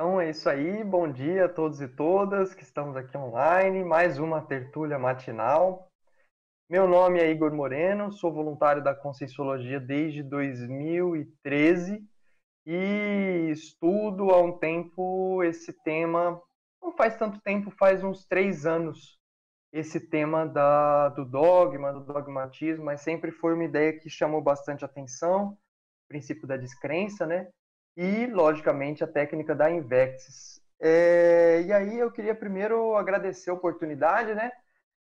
Então é isso aí, bom dia a todos e todas que estamos aqui online, mais uma tertúlia matinal. Meu nome é Igor Moreno, sou voluntário da Conscienciologia desde 2013 e estudo há um tempo esse tema, não faz tanto tempo, faz uns três anos, esse tema da, do dogma, do dogmatismo, mas sempre foi uma ideia que chamou bastante atenção, o princípio da descrença, né? E, logicamente, a técnica da Invexis. É, e aí eu queria primeiro agradecer a oportunidade, né,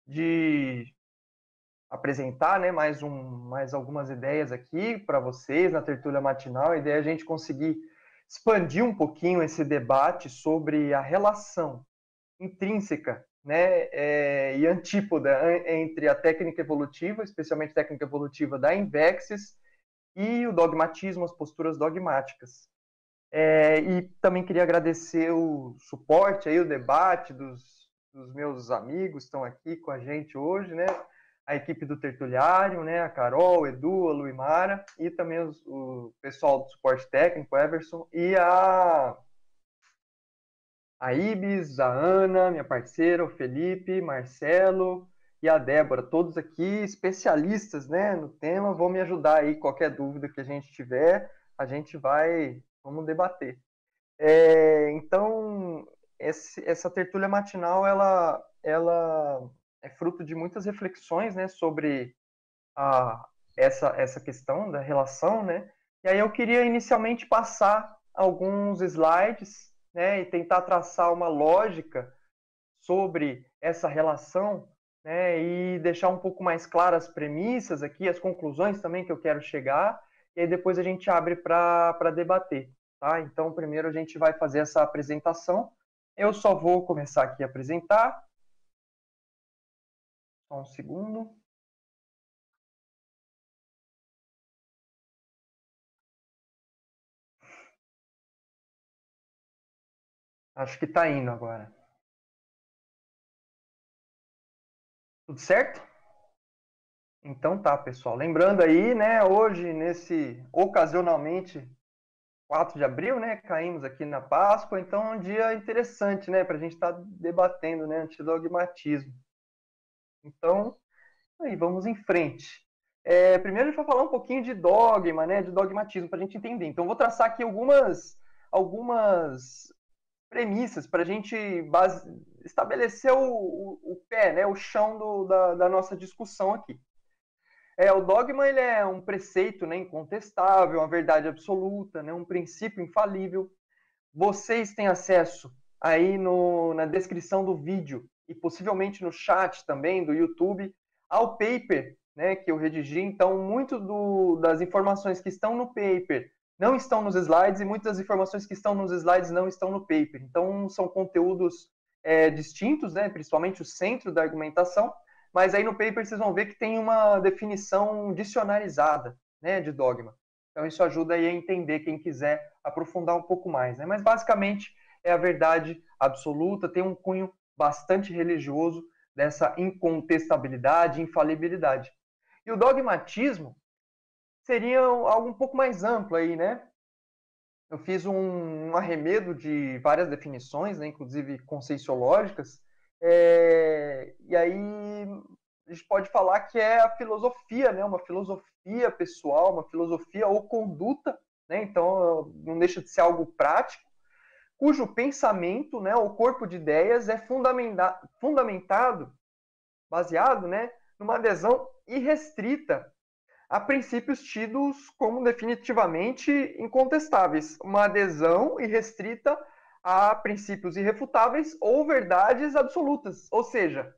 de apresentar, né, mais, um, mais algumas ideias aqui para vocês na tertúlia matinal. A ideia é a gente conseguir expandir um pouquinho esse debate sobre a relação intrínseca né, é, e antípoda entre a técnica evolutiva, especialmente a técnica evolutiva da Invexis, e o dogmatismo, as posturas dogmáticas. É, e também queria agradecer o suporte aí, o debate dos, dos meus amigos que estão aqui com a gente hoje, né? A equipe do Tertuliário, né? A Carol, o Edu, a Luimara e também os, o pessoal do suporte técnico, Everson, e a, a Ibis, a Ana, minha parceira, o Felipe, Marcelo, e a Débora, todos aqui especialistas né, no tema, vão me ajudar aí, qualquer dúvida que a gente tiver, a gente vai, vamos debater. É, então, esse, essa tertúlia matinal, ela, ela é fruto de muitas reflexões né, sobre a, essa, essa questão da relação, né? E aí eu queria inicialmente passar alguns slides né, e tentar traçar uma lógica sobre essa relação né, e deixar um pouco mais claras as premissas aqui, as conclusões também que eu quero chegar, e aí depois a gente abre para debater. Tá? Então, primeiro a gente vai fazer essa apresentação. Eu só vou começar aqui a apresentar. Só um segundo. Acho que está indo agora. Tudo certo? Então tá, pessoal. Lembrando aí, né, hoje, nesse, ocasionalmente, 4 de abril, né, caímos aqui na Páscoa, então é um dia interessante, né, para a gente estar tá debatendo, né, antidogmatismo. Então, aí, vamos em frente. É, primeiro a gente vai falar um pouquinho de dogma, né, de dogmatismo, para a gente entender. Então, vou traçar aqui algumas, algumas premissas para a gente base, estabelecer o, o, o, pé, né, o chão do, da, da, nossa discussão aqui. É, o dogma ele é um preceito né, incontestável, uma verdade absoluta, né, um princípio infalível. Vocês têm acesso aí no, na descrição do vídeo e possivelmente no chat também do YouTube ao paper né, que eu redigi. Então, muito do, das informações que estão no paper não estão nos slides e muitas das informações que estão nos slides não estão no paper. Então, são conteúdos é, distintos, né, principalmente o centro da argumentação, mas aí no paper vocês vão ver que tem uma definição dicionarizada né, de dogma. Então, isso ajuda aí a entender quem quiser aprofundar um pouco mais. Né? Mas, basicamente, é a verdade absoluta, tem um cunho bastante religioso dessa incontestabilidade, infalibilidade. E o dogmatismo seria algo um pouco mais amplo aí, né? Eu fiz um, arremedo de várias definições, né, inclusive conscienciológicas, é, e aí a gente pode falar que é a filosofia, né, uma filosofia pessoal, uma filosofia ou conduta, né, então não deixa de ser algo prático, cujo pensamento, né, o corpo de ideias é fundamenta fundamentado, baseado, né, numa adesão irrestrita a princípios tidos como definitivamente incontestáveis, uma adesão irrestrita a princípios irrefutáveis ou verdades absolutas, ou seja,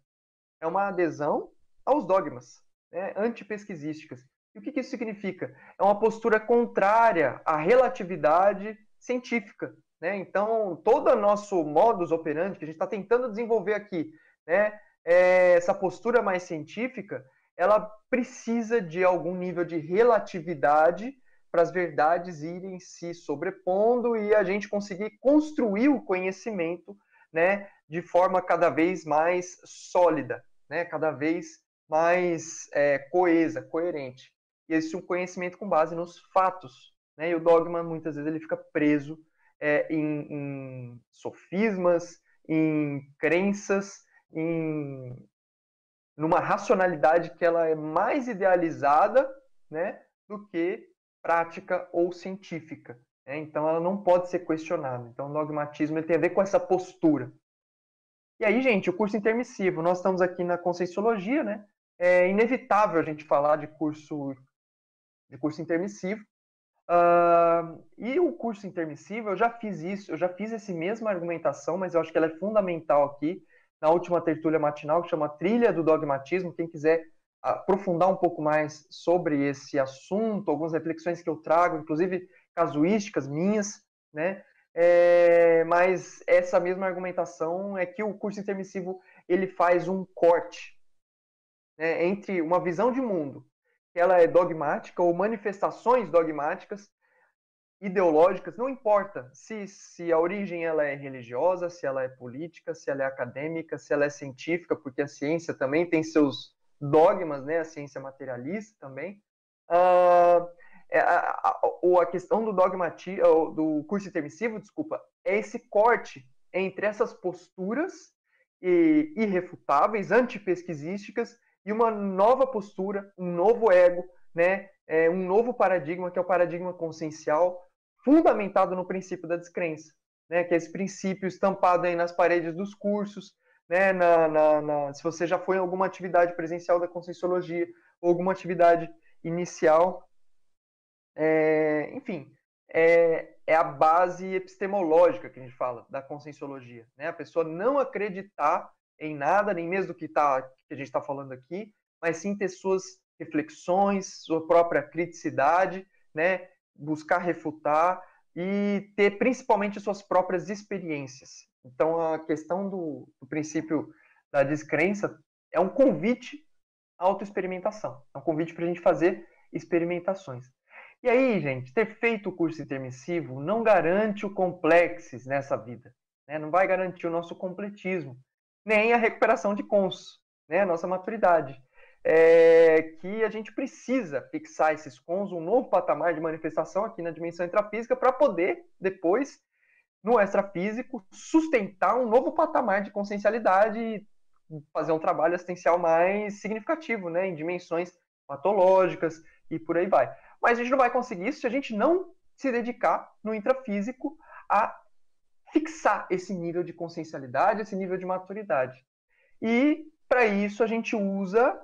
é uma adesão aos dogmas né, antipesquisísticas. E o que, isso significa? É uma postura contrária à relatividade científica. Né? Então, todo o nosso modus operandi que a gente está tentando desenvolver aqui, né, é essa postura mais científica, ela precisa de algum nível de relatividade para as verdades irem se sobrepondo e a gente conseguir construir o conhecimento né, de forma cada vez mais sólida, né, cada vez mais é, coesa, coerente. E esse é um conhecimento com base nos fatos. Né, e o dogma, muitas vezes, ele fica preso é, em, em sofismas, em crenças, em numa racionalidade que ela é mais idealizada, né, do que prática ou científica. Né? Então, ela não pode ser questionada. Então, o dogmatismo tem a ver com essa postura. E aí, gente, o curso intermissivo. Nós estamos aqui na Conscienciologia, né? É inevitável a gente falar de curso de curso intermissivo. Uh, e o curso intermissivo, eu já fiz isso, eu já fiz essa mesma argumentação, mas eu acho que ela é fundamental aqui na última tertúlia matinal, que chama Trilha do Dogmatismo. Quem quiser aprofundar um pouco mais sobre esse assunto, algumas reflexões que eu trago, inclusive casuísticas minhas, né? É, mas essa mesma argumentação é que o curso intermissivo ele faz um corte né, entre uma visão de mundo que ela é dogmática ou manifestações dogmáticas ideológicas, não importa se, se a origem ela é religiosa, se ela é política, se ela é acadêmica, se ela é científica, porque a ciência também tem seus dogmas, né? A ciência materialista também. Uh, a, a, a, questão do dogmatismo, do curso intermissivo, desculpa, é esse corte entre essas posturas irrefutáveis, antipesquisísticas, e uma nova postura, um novo ego, né? É, um novo paradigma, que é o paradigma consciencial, fundamentado no princípio da descrença, né? que é esse princípio estampado aí nas paredes dos cursos, né? Na, na, na, se você já foi em alguma atividade presencial da Conscienciologia, ou alguma atividade inicial, é, enfim, é, é, a base epistemológica que a gente fala da Conscienciologia. Né? A pessoa não acreditar em nada, nem mesmo do que, tá, que a gente está falando aqui, mas sim ter suas reflexões, sua própria criticidade, né? buscar refutar e ter principalmente suas próprias experiências. Então, a questão do, do princípio da descrença é um convite à autoexperimentação. É um convite para a gente fazer experimentações. E aí, gente, ter feito o curso intermissivo não garante o complexes nessa vida. Né? Não vai garantir o nosso completismo, nem a recuperação de cons, né? a nossa maturidade. É que a gente precisa fixar esses cons, um novo patamar de manifestação aqui na dimensão intrafísica, para poder, depois, no extrafísico, sustentar um novo patamar de consciencialidade e fazer um trabalho assistencial mais significativo, né, em dimensões patológicas e por aí vai. Mas a gente não vai conseguir isso se a gente não se dedicar no intrafísico a fixar esse nível de consciencialidade, esse nível de maturidade. E para isso a gente usa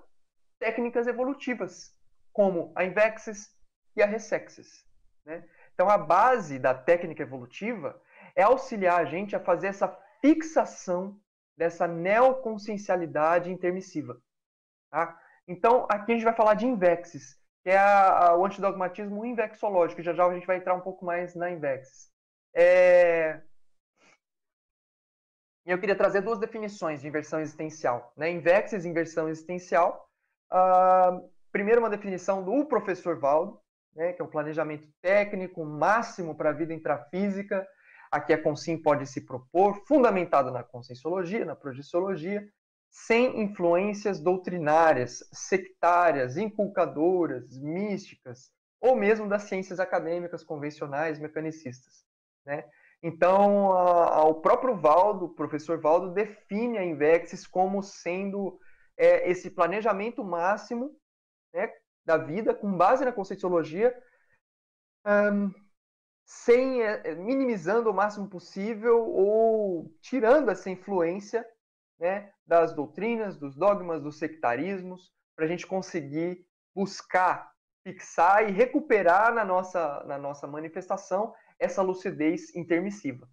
técnicas evolutivas, como a Invexis e a Resexis. Né? Então a base da técnica evolutiva é auxiliar a gente a fazer essa fixação dessa neoconsciencialidade intermissiva. Tá? Então, aqui a gente vai falar de invexes, que é a, a, o antidogmatismo invexológico. Já já a gente vai entrar um pouco mais na invexes. É... Eu queria trazer duas definições de inversão existencial. Né? Invexes, inversão existencial. Uh, primeiro, uma definição do professor Valdo, né, que é um planejamento técnico máximo para a vida intrafísica, a que a Consim pode se propor, fundamentado na conscienciologia, na projeciologia, sem influências doutrinárias, sectárias, inculcadoras, místicas, ou mesmo das ciências acadêmicas convencionais, mecanicistas. Né? Então, a, a, o próprio Valdo, o professor Valdo, define a Invexis como sendo é, esse planejamento máximo né, da vida, com base na conscienciologia, um, sem é, é, minimizando o máximo possível ou tirando essa influência né, das doutrinas, dos dogmas, dos sectarismos, para a gente conseguir buscar, fixar e recuperar na nossa, na nossa manifestação essa lucidez intermissiva.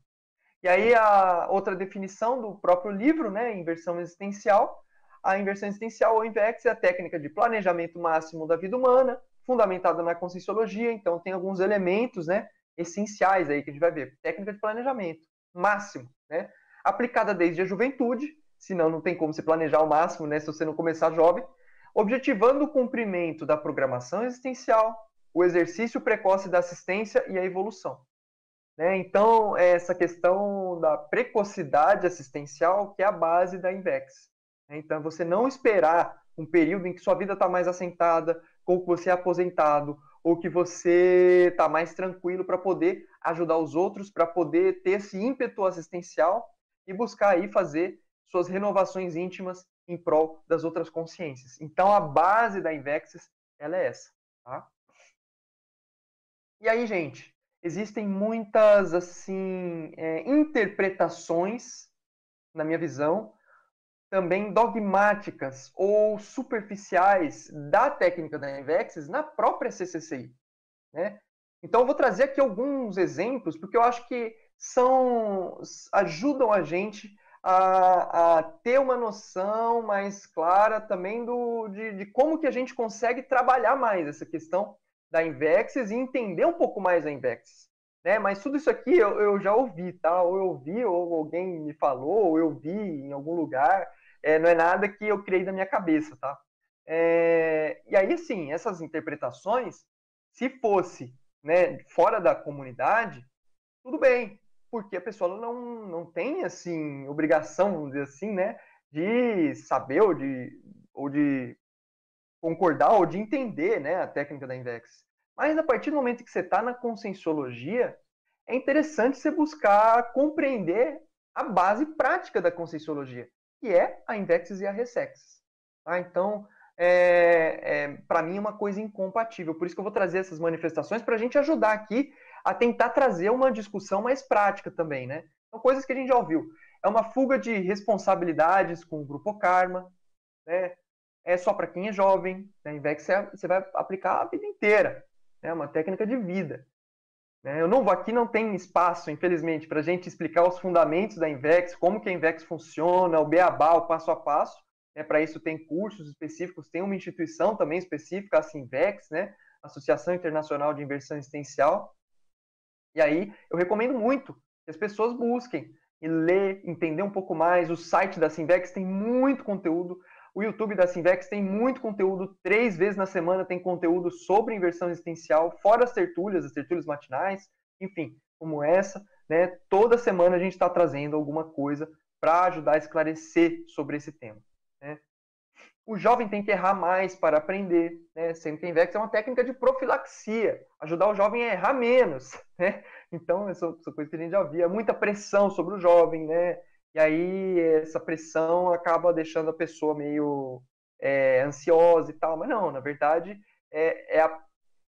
E aí a outra definição do próprio livro, né, inversão existencial, a inversão existencial ou INVEX é a técnica de planejamento máximo da vida humana, fundamentada na conscienciologia, então tem alguns elementos, né, essenciais aí que a gente vai ver. Técnica de planejamento máximo, né? Aplicada desde a juventude, senão não tem como se planejar ao máximo, né, se você não começar jovem, objetivando o cumprimento da programação existencial, o exercício precoce da assistência e a evolução. Né? Então, essa questão da precocidade assistencial que é a base da INVEX. Né? Então, você não esperar um período em que sua vida está mais assentada, ou que você é aposentado, ou que você está mais tranquilo para poder ajudar os outros, para poder ter esse ímpeto assistencial e buscar aí fazer suas renovações íntimas em prol das outras consciências. Então a base da Invexis ela é essa, tá? E aí, gente, existem muitas assim é, interpretações, na minha visão, também dogmáticas ou superficiais da técnica da Invexis na própria CCCI. Né? Então, eu vou trazer aqui alguns exemplos, porque eu acho que são ajudam a gente a, a ter uma noção mais clara também do, de, de, como que a gente consegue trabalhar mais essa questão da Invexis e entender um pouco mais a Invexis. Né? Mas tudo isso aqui eu, eu já ouvi, tá? Ou eu ouvi, ou alguém me falou, ou eu vi em algum lugar. É, não é nada que eu criei da minha cabeça, tá? É, e aí, sim, essas interpretações, se fosse né, fora da comunidade, tudo bem, porque a pessoa não, não tem, assim, obrigação, vamos dizer assim, né, de saber ou de, ou de concordar ou de entender né, a técnica da Invex. Mas a partir do momento que você está na conscienciologia, é interessante você buscar compreender a base prática da conscienciologia que é a Invexis e a Resexis. Tá? Então, é, é, para mim, é uma coisa incompatível. Por isso que eu vou trazer essas manifestações para a gente ajudar aqui a tentar trazer uma discussão mais prática também, né? São coisas que a gente já ouviu. É uma fuga de responsabilidades com o grupo karma, né? É só para quem é jovem. Né? Invex você vai aplicar a vida inteira. É né? uma técnica de vida. Né? Eu não vou aqui, não tem espaço, infelizmente, para a gente explicar os fundamentos da Invex, como que a Invex funciona, o beabá, o passo a passo. Né? Para isso tem cursos específicos, tem uma instituição também específica, a Sinvex, né? Associação Internacional de Inversão Existencial. E aí eu recomendo muito que as pessoas busquem e ler, entender um pouco mais. O site da Sinvex tem muito conteúdo. O YouTube da Sinvex tem muito conteúdo, três vezes na semana tem conteúdo sobre inversão existencial, fora as tertúlias, as tertúlias matinais, enfim, como essa, né? Toda semana a gente está trazendo alguma coisa para ajudar a esclarecer sobre esse tema. Né? O jovem tem que errar mais para aprender, né? Invex é uma técnica de profilaxia, ajudar o jovem a errar menos, né? Então, essa, essa coisa que a gente já via, muita pressão sobre o jovem, né? E aí essa pressão acaba deixando a pessoa meio é, ansiosa e tal. Mas não, na verdade é, é, a,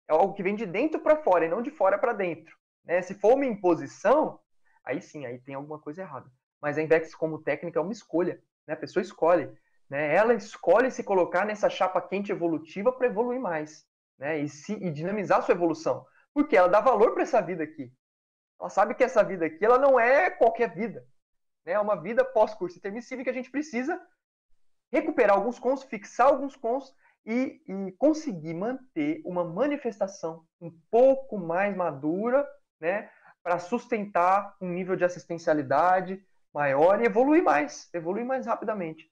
é algo que vem de dentro para fora e não de fora para dentro. Né? Se for uma imposição, aí sim, aí tem alguma coisa errada. Mas a Invex como técnica é uma escolha. Né? A pessoa escolhe. Né? Ela escolhe se colocar nessa chapa quente evolutiva para evoluir mais. Né? E, se, e dinamizar sua evolução. Porque ela dá valor para essa vida aqui. Ela sabe que essa vida aqui ela não é qualquer vida né, uma vida pós-curso intermissivo que a gente precisa recuperar alguns cons, fixar alguns cons e, e, conseguir manter uma manifestação um pouco mais madura, né, para sustentar um nível de assistencialidade maior e evoluir mais, evoluir mais rapidamente,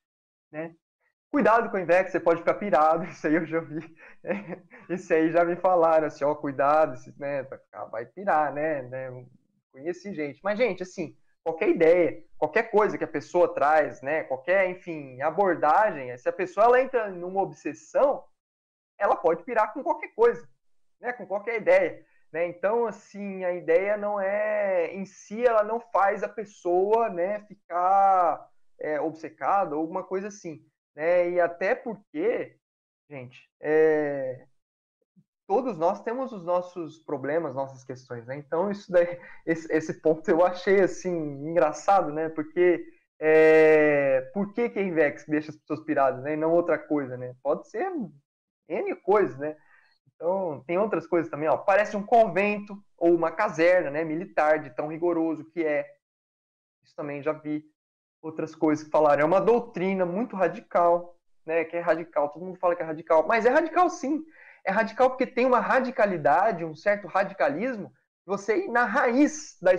né? Cuidado com o Invex, você pode ficar pirado, isso aí eu já vi, isso aí já me falaram, assim, ó, cuidado, né, vai pirar, né, né? Conheci gente, mas gente, assim, qualquer ideia, qualquer coisa que a pessoa traz, né, qualquer, enfim, abordagem, se a pessoa ela entra numa obsessão, ela pode pirar com qualquer coisa, né, com qualquer ideia. Né? Então, assim, a ideia não é, em si, ela não faz a pessoa né, ficar é, obcecada ou alguma coisa assim. Né? E até porque, gente, é, todos nós temos os nossos problemas, nossas questões, né? Então isso daí, esse, esse ponto eu achei assim engraçado, né? Porque é, por que que a Invex deixa as pessoas piradas, né? E não outra coisa, né? Pode ser n coisas, né? Então tem outras coisas também, ó. Parece um convento ou uma caserna, né? Militar de tão rigoroso que é. Isso também já vi outras coisas que falaram. É uma doutrina muito radical, né? Que é radical. Todo mundo fala que é radical, mas é radical sim é radical porque tem uma radicalidade, um certo radicalismo, você ir na raiz da,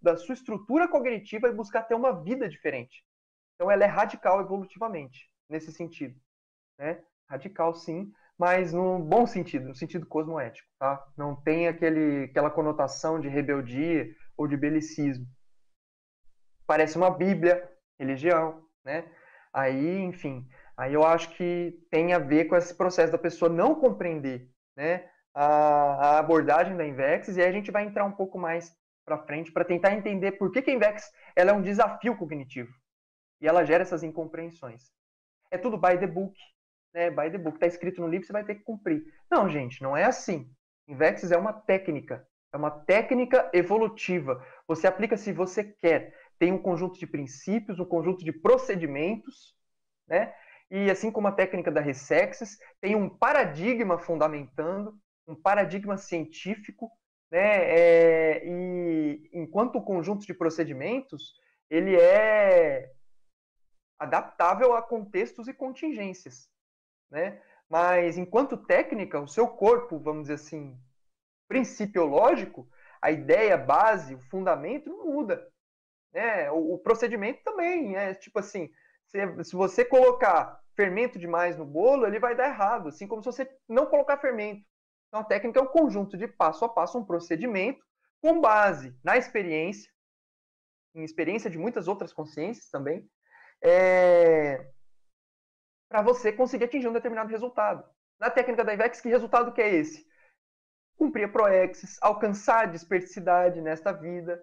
da sua estrutura cognitiva e buscar ter uma vida diferente. Então ela é radical evolutivamente, nesse sentido. Né? Radical sim, mas no bom sentido, no sentido cosmoético. Tá? Não tem aquele, aquela conotação de rebeldia ou de belicismo. Parece uma Bíblia, religião, né? Aí, enfim, Aí eu acho que tem a ver com esse processo da pessoa não compreender, né? a, a abordagem da Invex e aí a gente vai entrar um pouco mais para frente para tentar entender por que, que a Invex ela é um desafio cognitivo e ela gera essas incompreensões. É tudo by the book, né? By the book, está escrito no livro, você vai ter que cumprir. Não, gente, não é assim. Invex é uma técnica, é uma técnica evolutiva. Você aplica se você quer. Tem um conjunto de princípios, um conjunto de procedimentos, né? E assim como a técnica da Resexes, tem um paradigma fundamentando, um paradigma científico, né? É, e enquanto o conjunto de procedimentos ele é adaptável a contextos e contingências, né? Mas enquanto técnica, o seu corpo, vamos dizer assim, principiológico, a ideia base, o fundamento não muda, né? O, o procedimento também é tipo assim, se, se você colocar fermento demais no bolo, ele vai dar errado, assim como se você não colocar fermento. Então, a técnica é um conjunto de passo a passo, um procedimento com base na experiência, em experiência de muitas outras consciências também, é... para você conseguir atingir um determinado resultado. Na técnica da IVEX, que resultado que é esse? Cumprir a ProExis, alcançar a dispersidade nesta vida,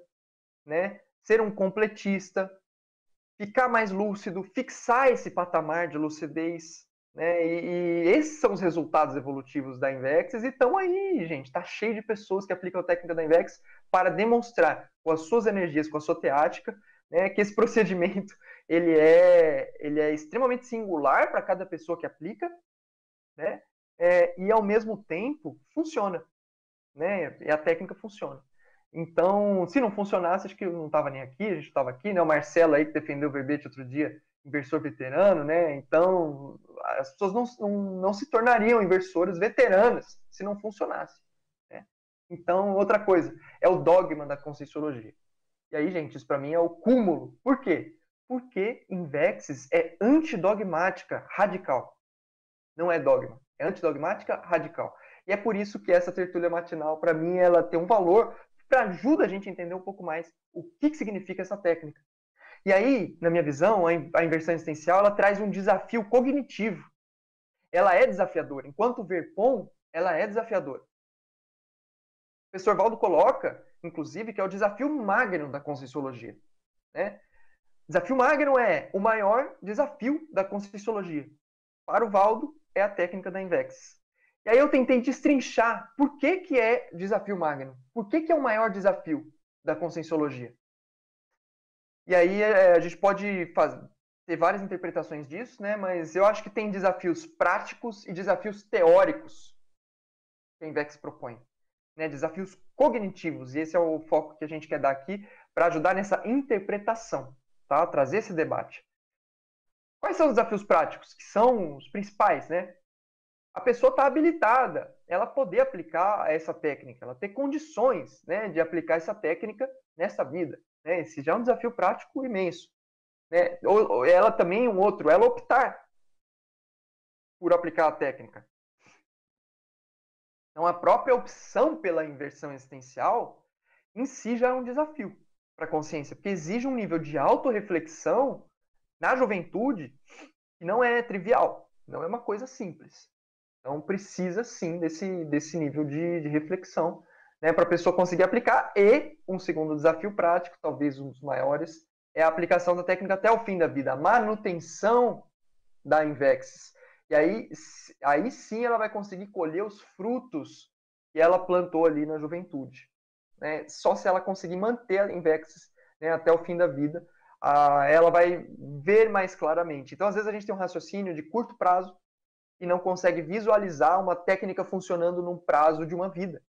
né? ser um completista, ficar mais lúcido, fixar esse patamar de lucidez, né? E, e, esses são os resultados evolutivos da Invex e estão aí, gente. Está cheio de pessoas que aplicam a técnica da Invex para demonstrar com as suas energias, com a sua teática, né, que esse procedimento ele é, ele é extremamente singular para cada pessoa que aplica, né? É, e ao mesmo tempo funciona, né? E a técnica funciona. Então, se não funcionasse, acho que eu não estava nem aqui, a gente estava aqui, né? O Marcelo aí que defendeu o verbete outro dia, inversor veterano, né? Então, as pessoas não, não, não se tornariam inversoras veteranas se não funcionasse. Né? Então, outra coisa, é o dogma da conscienciologia. E aí, gente, isso para mim é o cúmulo. Por quê? Porque Invexis é antidogmática radical. Não é dogma, é antidogmática radical. E é por isso que essa tertúlia matinal, para mim, ela tem um valor para ajuda a gente a entender um pouco mais o que, que significa essa técnica. E aí, na minha visão, a inversão existencial ela traz um desafio cognitivo. Ela é desafiadora. Enquanto o Verpon, ela é desafiadora. O professor Valdo coloca, inclusive, que é o desafio magno da Conscienciologia. Né? Desafio magno é o maior desafio da Conscienciologia. Para o Valdo, é a técnica da Invex. E aí eu tentei destrinchar por que, que é desafio magno. Por que, que é o maior desafio da Conscienciologia? E aí é, a gente pode fazer, ter várias interpretações disso, né? Mas eu acho que tem desafios práticos e desafios teóricos que a Invex propõe. Né? Desafios cognitivos, e esse é o foco que a gente quer dar aqui para ajudar nessa interpretação, tá? Trazer esse debate. Quais são os desafios práticos? Que são os principais, né? A pessoa está habilitada, ela poder aplicar essa técnica, ela ter condições né, de aplicar essa técnica nessa vida. Né? Esse já é um desafio prático imenso. Né? Ou, ou ela também, um outro, ela optar por aplicar a técnica. Então, a própria opção pela inversão existencial em si já é um desafio para a consciência, porque exige um nível de autorreflexão na juventude que não é trivial, não é uma coisa simples. Então, precisa sim desse, desse nível de, de reflexão né, para a pessoa conseguir aplicar. E um segundo desafio prático, talvez um dos maiores, é a aplicação da técnica até o fim da vida, a manutenção da Invexis. E aí, aí sim ela vai conseguir colher os frutos que ela plantou ali na juventude. Né? Só se ela conseguir manter a Invexis né, até o fim da vida, a, ela vai ver mais claramente. Então, às vezes, a gente tem um raciocínio de curto prazo e não consegue visualizar uma técnica funcionando num prazo de uma vida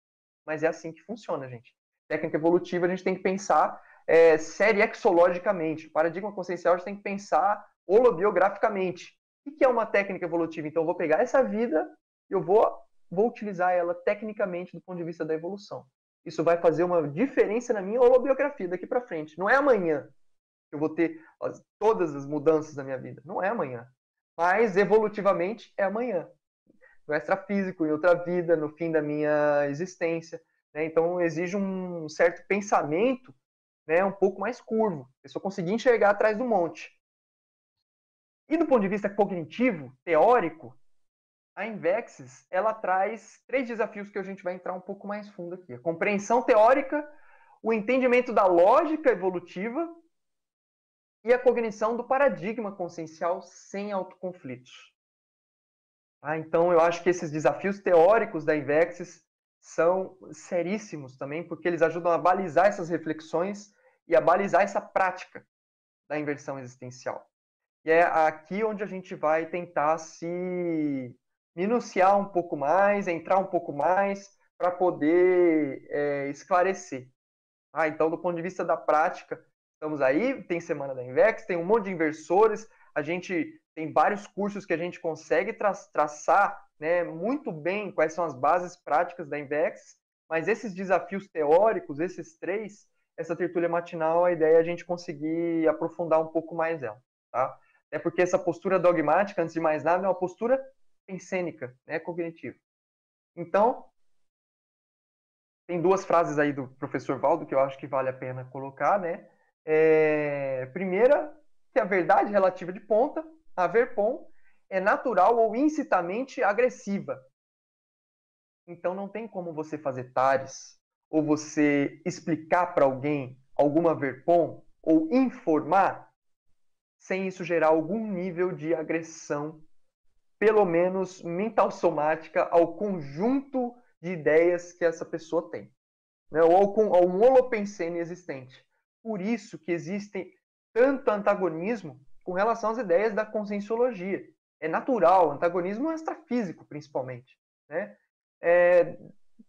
mas é assim que funciona, gente. Técnica evolutiva, a gente tem que pensar é, seriexologicamente. Paradigma consciencial, a gente tem que pensar holobiograficamente. O que é uma técnica evolutiva? Então, eu vou pegar essa vida e eu vou, vou utilizar ela tecnicamente do ponto de vista da evolução. Isso vai fazer uma diferença na minha holobiografia daqui para frente. Não é amanhã que eu vou ter todas as mudanças da minha vida. Não é amanhã. Mas, evolutivamente, é amanhã no extrafísico, em outra vida, no fim da minha existência. Né? Então, exige um certo pensamento né, um pouco mais curvo. A pessoa conseguir enxergar atrás do monte. E do ponto de vista cognitivo, teórico, a Invexis ela traz três desafios que a gente vai entrar um pouco mais fundo aqui: a compreensão teórica, o entendimento da lógica evolutiva e a cognição do paradigma consciencial sem autoconflitos. Ah, então, eu acho que esses desafios teóricos da Invexis são seríssimos também, porque eles ajudam a balizar essas reflexões e a balizar essa prática da inversão existencial. E é aqui onde a gente vai tentar se minuciar um pouco mais, entrar um pouco mais, para poder é, esclarecer. Ah, então, do ponto de vista da prática, estamos aí, tem Semana da Invex, tem um monte de inversores, a gente tem vários cursos que a gente consegue tra traçar né, muito bem quais são as bases práticas da Invex, mas esses desafios teóricos, esses três, essa tertúlia matinal, a ideia é a gente conseguir aprofundar um pouco mais ela. Tá? É porque essa postura dogmática, antes de mais nada, é uma postura pensênica, né, cognitiva. Então, tem duas frases aí do professor Valdo que eu acho que vale a pena colocar, né? É, primeira, que a verdade relativa de ponta, a verpom, é natural ou incitamente agressiva. Então não tem como você fazer tares ou você explicar para alguém alguma verpom ou informar sem isso gerar algum nível de agressão, pelo menos mental somática, ao conjunto de ideias que essa pessoa tem, né? ou ao, ao um holopensene existente. Por isso que existe tanto antagonismo com relação às ideias da conscienciologia. É natural, antagonismo extrafísico, principalmente. Né? É,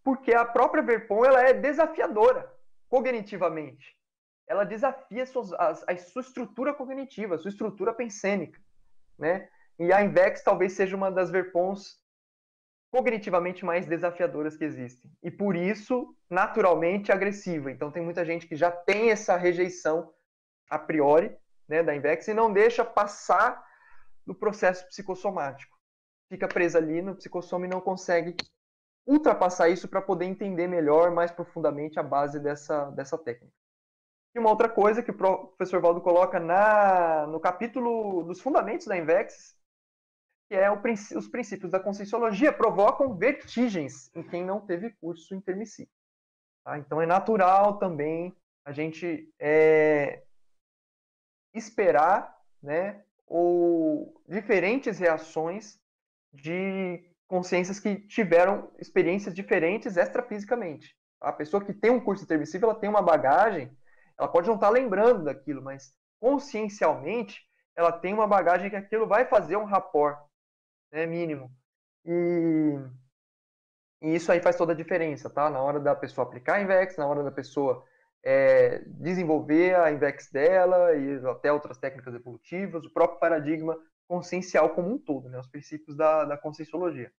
porque a própria Verpon ela é desafiadora cognitivamente. Ela desafia suas, a, a sua estrutura cognitiva, a sua estrutura pensênica. Né? E a Invex talvez seja uma das Verpons cognitivamente mais desafiadoras que existem. E por isso, naturalmente, agressiva. Então tem muita gente que já tem essa rejeição a priori né, da Invex e não deixa passar do processo psicossomático. Fica presa ali no psicossoma e não consegue ultrapassar isso para poder entender melhor, mais profundamente, a base dessa, dessa técnica. E uma outra coisa que o professor Valdo coloca na, no capítulo dos fundamentos da Invex, que é o, os princípios da conscienciologia provocam vertigens em quem não teve curso intermissivo. Tá? Então é natural também a gente é, esperar né, ou diferentes reações de consciências que tiveram experiências diferentes extrafisicamente. A pessoa que tem um curso intermissivo, ela tem uma bagagem, ela pode não estar lembrando daquilo, mas consciencialmente ela tem uma bagagem que aquilo vai fazer um rapport né, mínimo. E, e, isso aí faz toda a diferença, tá? Na hora da pessoa aplicar a Invex, na hora da pessoa é, desenvolver a Invex dela e até outras técnicas evolutivas, o próprio paradigma consciencial como um todo, né? os princípios da, da conscienciologia.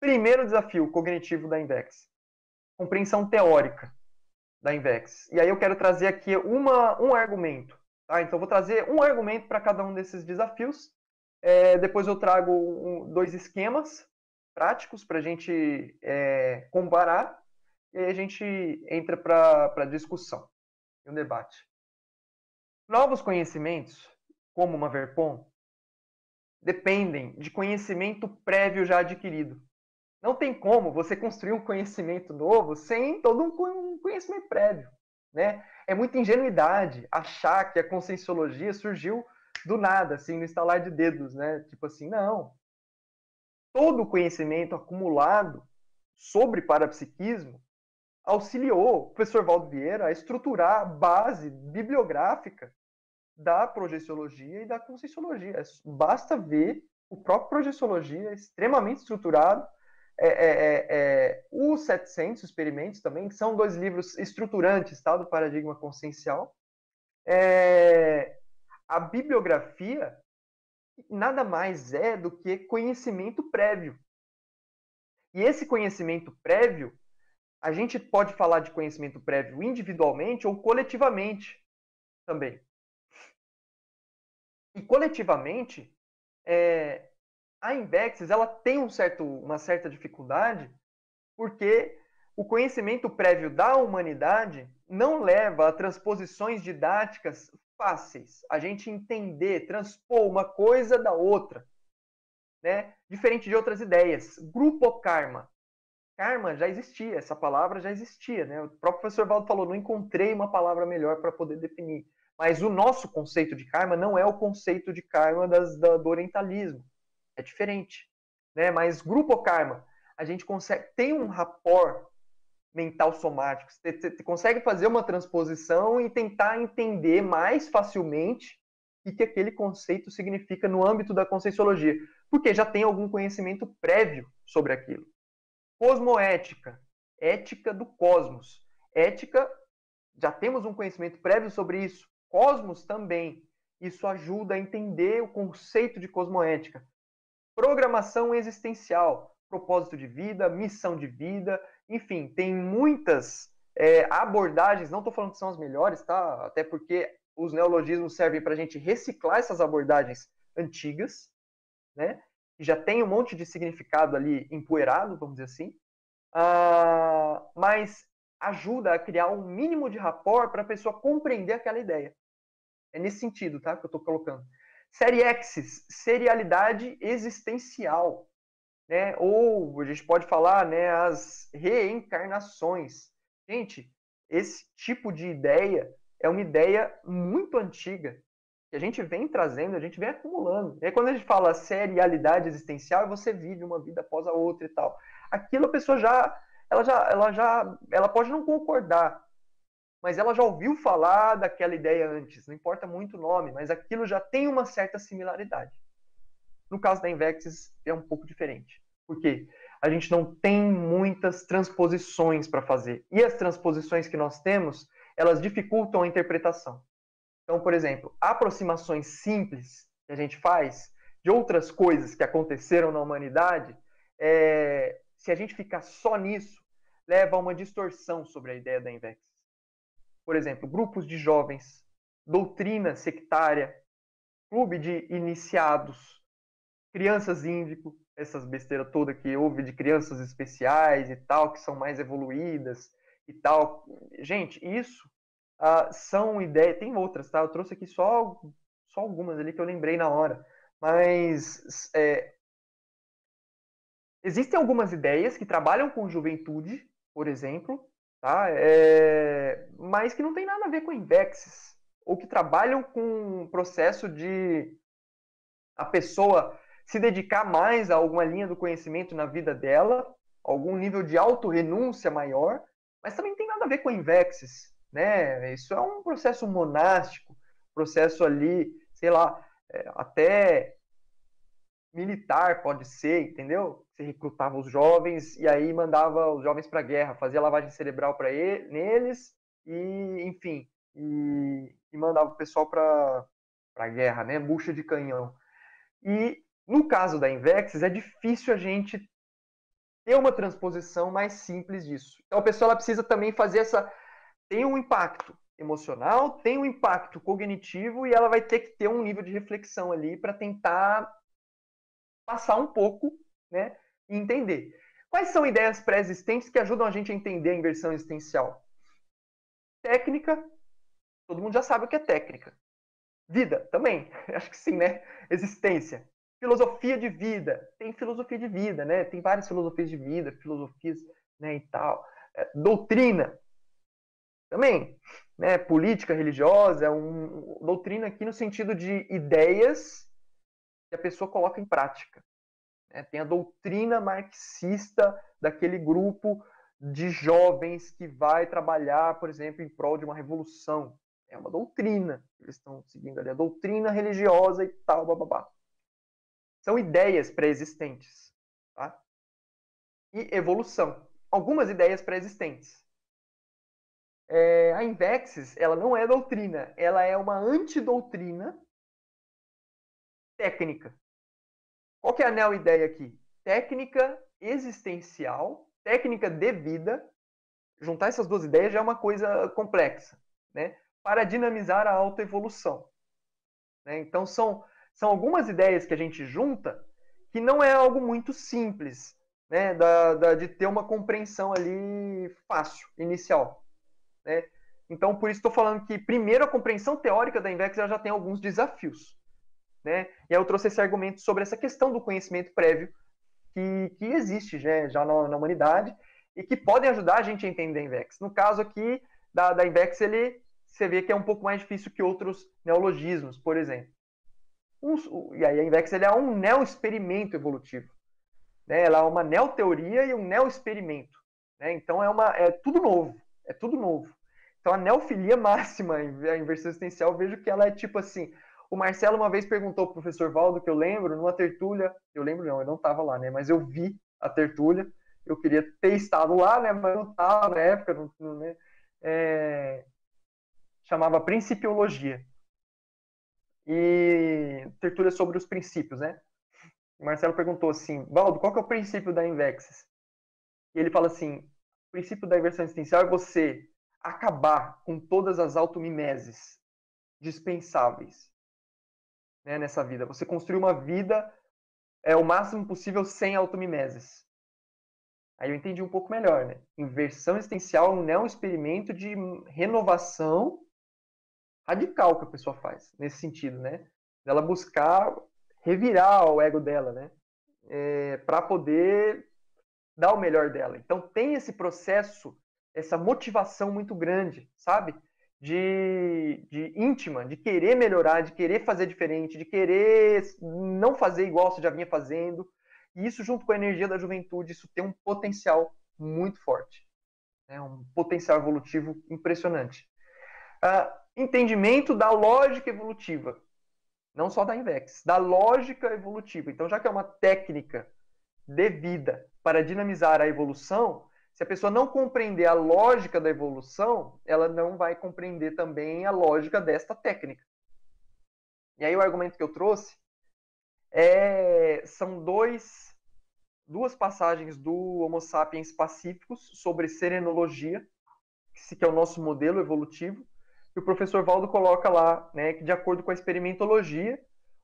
Primeiro desafio cognitivo da Invex, compreensão teórica da Invex. E aí eu quero trazer aqui uma, um argumento. Tá? Então, vou trazer um argumento para cada um desses desafios. É, depois eu trago um, dois esquemas práticos para a gente é, comparar e aí a gente entra para a discussão e um debate. Novos conhecimentos, como uma Verpon, dependem de conhecimento prévio já adquirido. Não tem como você construir um conhecimento novo sem todo um conhecimento prévio. Né? É muita ingenuidade achar que a conscienciologia surgiu do nada, assim, no estalar de dedos, né? Tipo assim, não. Todo o conhecimento acumulado sobre parapsiquismo auxiliou o professor Valdo Vieira a estruturar a base bibliográfica da projeciologia e da conscienciologia. É basta ver o próprio projeciologia extremamente estruturado, é, é, é, é, os 700 experimentos também, que são dois livros estruturantes tá, do paradigma consciencial. É, a bibliografia nada mais é do que conhecimento prévio. E esse conhecimento prévio a gente pode falar de conhecimento prévio individualmente ou coletivamente também. E coletivamente, é, a Invexis ela tem um certo, uma certa dificuldade porque o conhecimento prévio da humanidade não leva a transposições didáticas fáceis. A gente entender, transpor uma coisa da outra. né? Diferente de outras ideias. Grupo karma. Karma já existia, essa palavra já existia, né? O próprio professor Valdo falou, não encontrei uma palavra melhor para poder definir. Mas o nosso conceito de karma não é o conceito de karma das, da, do orientalismo. É diferente. Né? Mas grupo karma, a gente consegue tem um rapport mental somático. Você, você consegue fazer uma transposição e tentar entender mais facilmente o que aquele conceito significa no âmbito da conscienciologia, porque já tem algum conhecimento prévio sobre aquilo. Cosmoética, ética do cosmos. Ética, já temos um conhecimento prévio sobre isso. Cosmos também. Isso ajuda a entender o conceito de cosmoética. Programação existencial, propósito de vida, missão de vida, enfim, tem muitas é, abordagens. Não estou falando que são as melhores, tá? Até porque os neologismos servem para a gente reciclar essas abordagens antigas, né? já tem um monte de significado ali empoeirado, vamos dizer assim, uh, mas ajuda a criar um mínimo de rapport para a pessoa compreender aquela ideia. É nesse sentido, tá, que eu estou colocando. Série X, serialidade existencial, né? Ou a gente pode falar, né, as reencarnações. Gente, esse tipo de ideia é uma ideia muito antiga que a gente vem trazendo, a gente vem acumulando. E aí, quando a gente fala serialidade existencial, você vive uma vida após a outra e tal. Aquilo a pessoa já, ela já, ela já, ela pode não concordar, mas ela já ouviu falar daquela ideia antes. Não importa muito o nome, mas aquilo já tem uma certa similaridade. No caso da Invexis é um pouco diferente. Por quê? A gente não tem muitas transposições para fazer. E as transposições que nós temos, elas dificultam a interpretação. Então, por exemplo, aproximações simples que a gente faz de outras coisas que aconteceram na humanidade, é, se a gente ficar só nisso, leva a uma distorção sobre a ideia da Invex. Por exemplo, grupos de jovens, doutrina sectária, clube de iniciados, crianças índico, essas besteiras toda que houve de crianças especiais e tal, que são mais evoluídas e tal. Gente, isso uh, são ideias. Tem outras, tá? Eu trouxe aqui só, só algumas ali que eu lembrei na hora. Mas é, existem algumas ideias que trabalham com juventude, por exemplo, tá? É, mas que não tem nada a ver com indexes, ou que trabalham com um processo de a pessoa se dedicar mais a alguma linha do conhecimento na vida dela, algum nível de autorrenúncia maior, mas também tem nada a ver com invexes né? Isso é um processo monástico, processo ali, sei lá, é, até militar pode ser, entendeu? Você recrutava os jovens e aí mandava os jovens para a guerra, fazia lavagem cerebral para ele, neles e, enfim, e, e mandava o pessoal para a guerra, né? Bucha de canhão. E no caso da Invexis é difícil a gente ter uma transposição mais simples disso. Então a pessoa precisa também fazer essa tem um impacto emocional, tem um impacto cognitivo e ela vai ter que ter um nível de reflexão ali para tentar passar um pouco, né, e entender. Quais são ideias pré-existentes que ajudam a gente a entender a inversão existencial? Técnica, todo mundo já sabe o que é técnica. Vida, também, acho que sim, né? Existência. Filosofia de vida, tem filosofia de vida, né? Tem várias filosofias de vida, filosofias, né, e tal. É, doutrina, também, né, política religiosa, é um, doutrina aqui no sentido de ideias que a pessoa coloca em prática. Né? Tem a doutrina marxista daquele grupo de jovens que vai trabalhar, por exemplo, em prol de uma revolução. É uma doutrina. Eles estão seguindo ali a doutrina religiosa e tal, bababá. São ideias pré-existentes. Tá? E evolução. Algumas ideias pré-existentes é, a Invexis, ela não é doutrina, ela é uma antidoutrina técnica. Qual que é a neo-ideia aqui? Técnica existencial, técnica de vida. Juntar essas duas ideias já é uma coisa complexa, né? Para dinamizar a autoevolução. Né? Então, são, são algumas ideias que a gente junta que não é algo muito simples, né? Da, da, de ter uma compreensão ali fácil, inicial. Né? Então, por isso estou falando que, primeiro, a compreensão teórica da Invex já tem alguns desafios. né? E aí eu trouxe esse argumento sobre essa questão do conhecimento prévio que, que existe já, já na, na, humanidade e que podem ajudar a gente a entender a Invex. No caso aqui da, da Invex, ele, você vê que é um pouco mais difícil que outros neologismos, por exemplo. Um, e aí a Invex ele é um neo-experimento evolutivo. Né? Ela é uma neo-teoria e um neo-experimento. Né? Então é, uma, é tudo novo. É tudo novo. Então a neofilia máxima, a inversão existencial, eu vejo que ela é tipo assim. O Marcelo uma vez perguntou para o professor Valdo, que eu lembro, numa tertúlia. Eu lembro não, eu não estava lá, né? Mas eu vi a tertúlia. Eu queria ter estado lá, né? Mas não estava na época, não, não, né? É... chamava Principiologia. E tertúlia sobre os princípios, né? Marcelo perguntou assim, Valdo, qual que é o princípio da Invexis? E ele fala assim, o princípio da inversão existencial é você acabar com todas as automimeses dispensáveis né, nessa vida. Você construir uma vida é o máximo possível sem automimeses. Aí eu entendi um pouco melhor, né? Inversão existencial não é um experimento de renovação radical que a pessoa faz, nesse sentido, né? Dela buscar revirar o ego dela, né? É, para poder dar o melhor dela. Então tem esse processo essa motivação muito grande, sabe? De, de íntima, de querer melhorar, de querer fazer diferente, de querer não fazer igual você já vinha fazendo. E isso, junto com a energia da juventude, isso tem um potencial muito forte. Né? Um potencial evolutivo impressionante. Uh, entendimento da lógica evolutiva. Não só da Invex, da lógica evolutiva. Então, já que é uma técnica devida para dinamizar a evolução, se a pessoa não compreender a lógica da evolução, ela não vai compreender também a lógica desta técnica. E aí o argumento que eu trouxe é, são dois, duas passagens do Homo sapiens pacíficos sobre serenologia, que é o nosso modelo evolutivo, que o professor Valdo coloca lá, né, que de acordo com a experimentologia,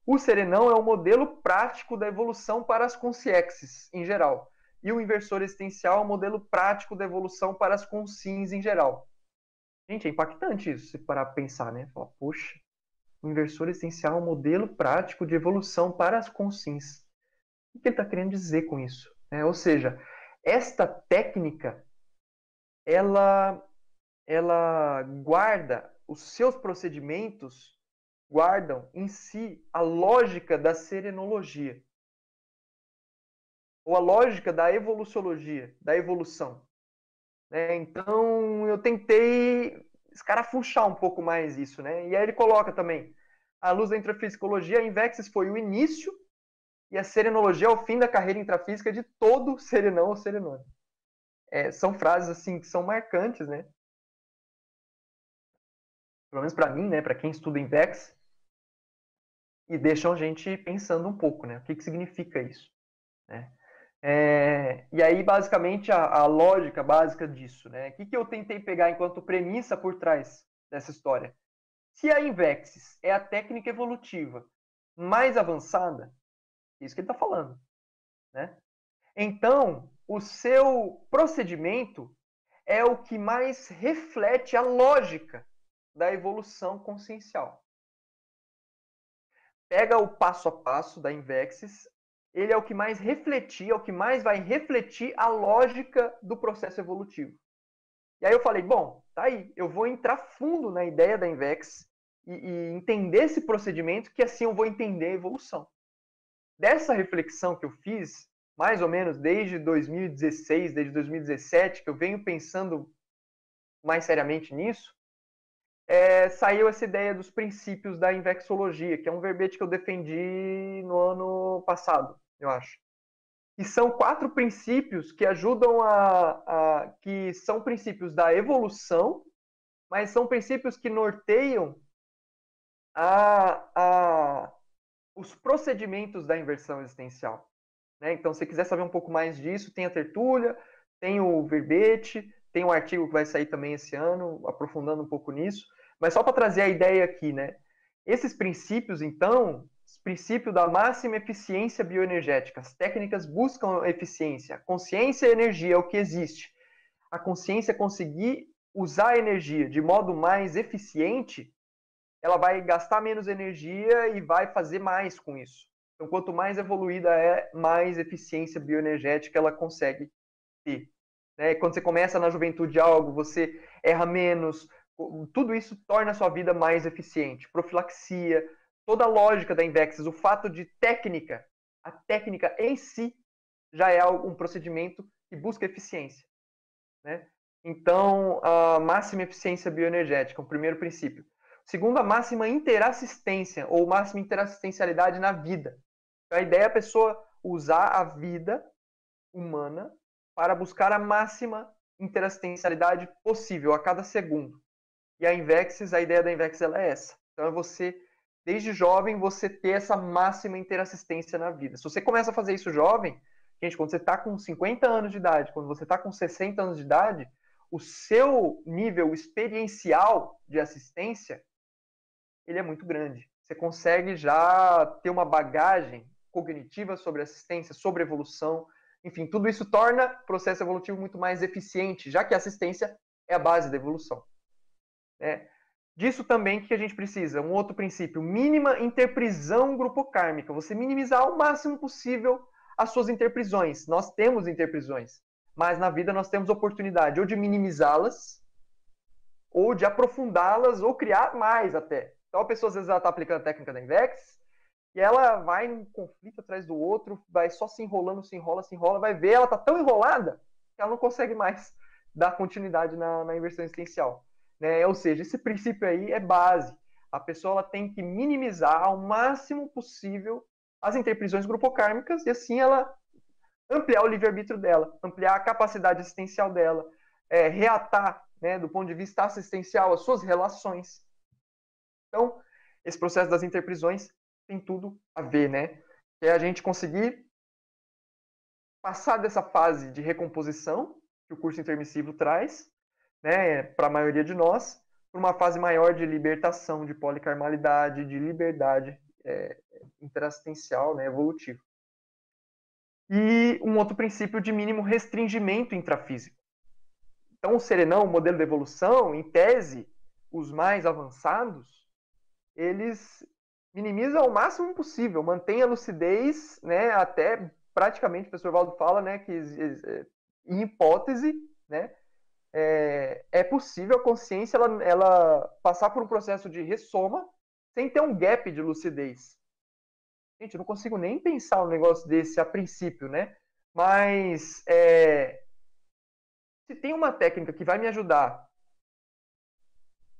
o serenão é o modelo prático da evolução para as consciências em geral e o inversor existencial é o modelo prático da evolução para as consins em geral. Gente, é impactante isso, se parar para pensar, né? Falar, poxa, o inversor existencial é um modelo prático de evolução para as consins. O que ele está querendo dizer com isso? É, ou seja, esta técnica, ela, ela guarda os seus procedimentos, guardam em si a lógica da serenologia ou a lógica da evoluciologia, da evolução. Né? Então, eu tentei escarafunchar um pouco mais isso. Né? E aí ele coloca também, a luz da intrafisicologia, a Invexis foi o início e a serenologia é o fim da carreira intrafísica de todo serenão ou serenone. É, são frases assim que são marcantes, né? Pelo menos para mim, né? Para quem estuda Invex, e deixam a gente pensando um pouco, né? O que, que significa isso? Né? É, e aí, basicamente, a, a, lógica básica disso, né? O que, que eu tentei pegar enquanto premissa por trás dessa história? Se a Invexis é a técnica evolutiva mais avançada, é isso que ele está falando, né? Então, o seu procedimento é o que mais reflete a lógica da evolução consciencial. Pega o passo a passo da Invexis, ele é o que mais refletir, é o que mais vai refletir a lógica do processo evolutivo. E aí eu falei, bom, tá aí, eu vou entrar fundo na ideia da Invex e, e entender esse procedimento, que assim eu vou entender a evolução. Dessa reflexão que eu fiz, mais ou menos desde 2016, desde 2017, que eu venho pensando mais seriamente nisso, é, saiu essa ideia dos princípios da invexologia, que é um verbete que eu defendi no ano passado eu acho. E são quatro princípios que ajudam a, a, que são princípios da evolução, mas são princípios que norteiam a, a, os procedimentos da inversão existencial. Né? Então, se quiser saber um pouco mais disso, tem a tertúlia, tem o verbete, tem um artigo que vai sair também esse ano, aprofundando um pouco nisso. Mas só para trazer a ideia aqui, né? Esses princípios, então, princípio da máxima eficiência bioenergética. As técnicas buscam eficiência. Consciência e energia é o que existe. A consciência conseguir usar a energia de modo mais eficiente ela vai gastar menos energia e vai fazer mais com isso. Então, quanto mais evoluída é, mais eficiência bioenergética ela consegue ter. Né? Quando você começa na juventude algo, você erra menos, tudo isso torna a sua vida mais eficiente. Profilaxia, toda a lógica da Invexis, o fato de técnica, a técnica em si já é um procedimento que busca eficiência. Né? Então, a máxima eficiência bioenergética, o primeiro princípio. Segundo, a máxima interassistência ou máxima interassistencialidade na vida. Então, a ideia é a pessoa usar a vida humana para buscar a máxima interassistencialidade possível a cada segundo. E a Invexis, a ideia da Invexis ela é essa. Então é você, desde jovem, você ter essa máxima interassistência na vida. Se você começa a fazer isso jovem, gente, quando você está com 50 anos de idade, quando você está com 60 anos de idade, o seu nível experiencial de assistência ele é muito grande. Você consegue já ter uma bagagem cognitiva sobre assistência, sobre evolução, enfim, tudo isso torna o processo evolutivo muito mais eficiente, já que a assistência é a base da evolução. É, disso também que a gente precisa, um outro princípio, mínima interprisão grupo kármica, você minimizar ao máximo possível as suas interprisões. Nós temos interprisões, mas na vida nós temos oportunidade ou de minimizá-las, ou de aprofundá-las, ou criar mais até. Então a pessoa às vezes está aplicando a técnica da Invex, e ela vai num conflito atrás do outro, vai só se enrolando, se enrola, se enrola, vai ver, ela está tão enrolada que ela não consegue mais dar continuidade na, na inversão existencial. Né? Ou seja, esse princípio aí é base. A pessoa tem que minimizar ao máximo possível as interprisões grupocármicas e assim ela ampliar o livre-arbítrio dela, ampliar a capacidade assistencial dela, é, reatar, né, do ponto de vista assistencial, as suas relações. Então, esse processo das interprisões tem tudo a ver, né? Que é a gente conseguir passar dessa fase de recomposição que o curso intermissivo traz né, para a maioria de nós, para uma fase maior de libertação, de policarmalidade, de liberdade é, interassistencial, né, evolutivo. E um outro princípio de mínimo restringimento intrafísico. Então, o serenão, o modelo de evolução, em tese, os mais avançados, eles minimizam ao máximo possível, mantém a lucidez, né, até praticamente, o professor Valdo fala, né, que em hipótese, né, é, é possível a consciência ela, ela passar por um processo de ressoma sem ter um gap de lucidez. Gente, eu não consigo nem pensar um negócio desse a princípio, né? Mas é, se tem uma técnica que vai me ajudar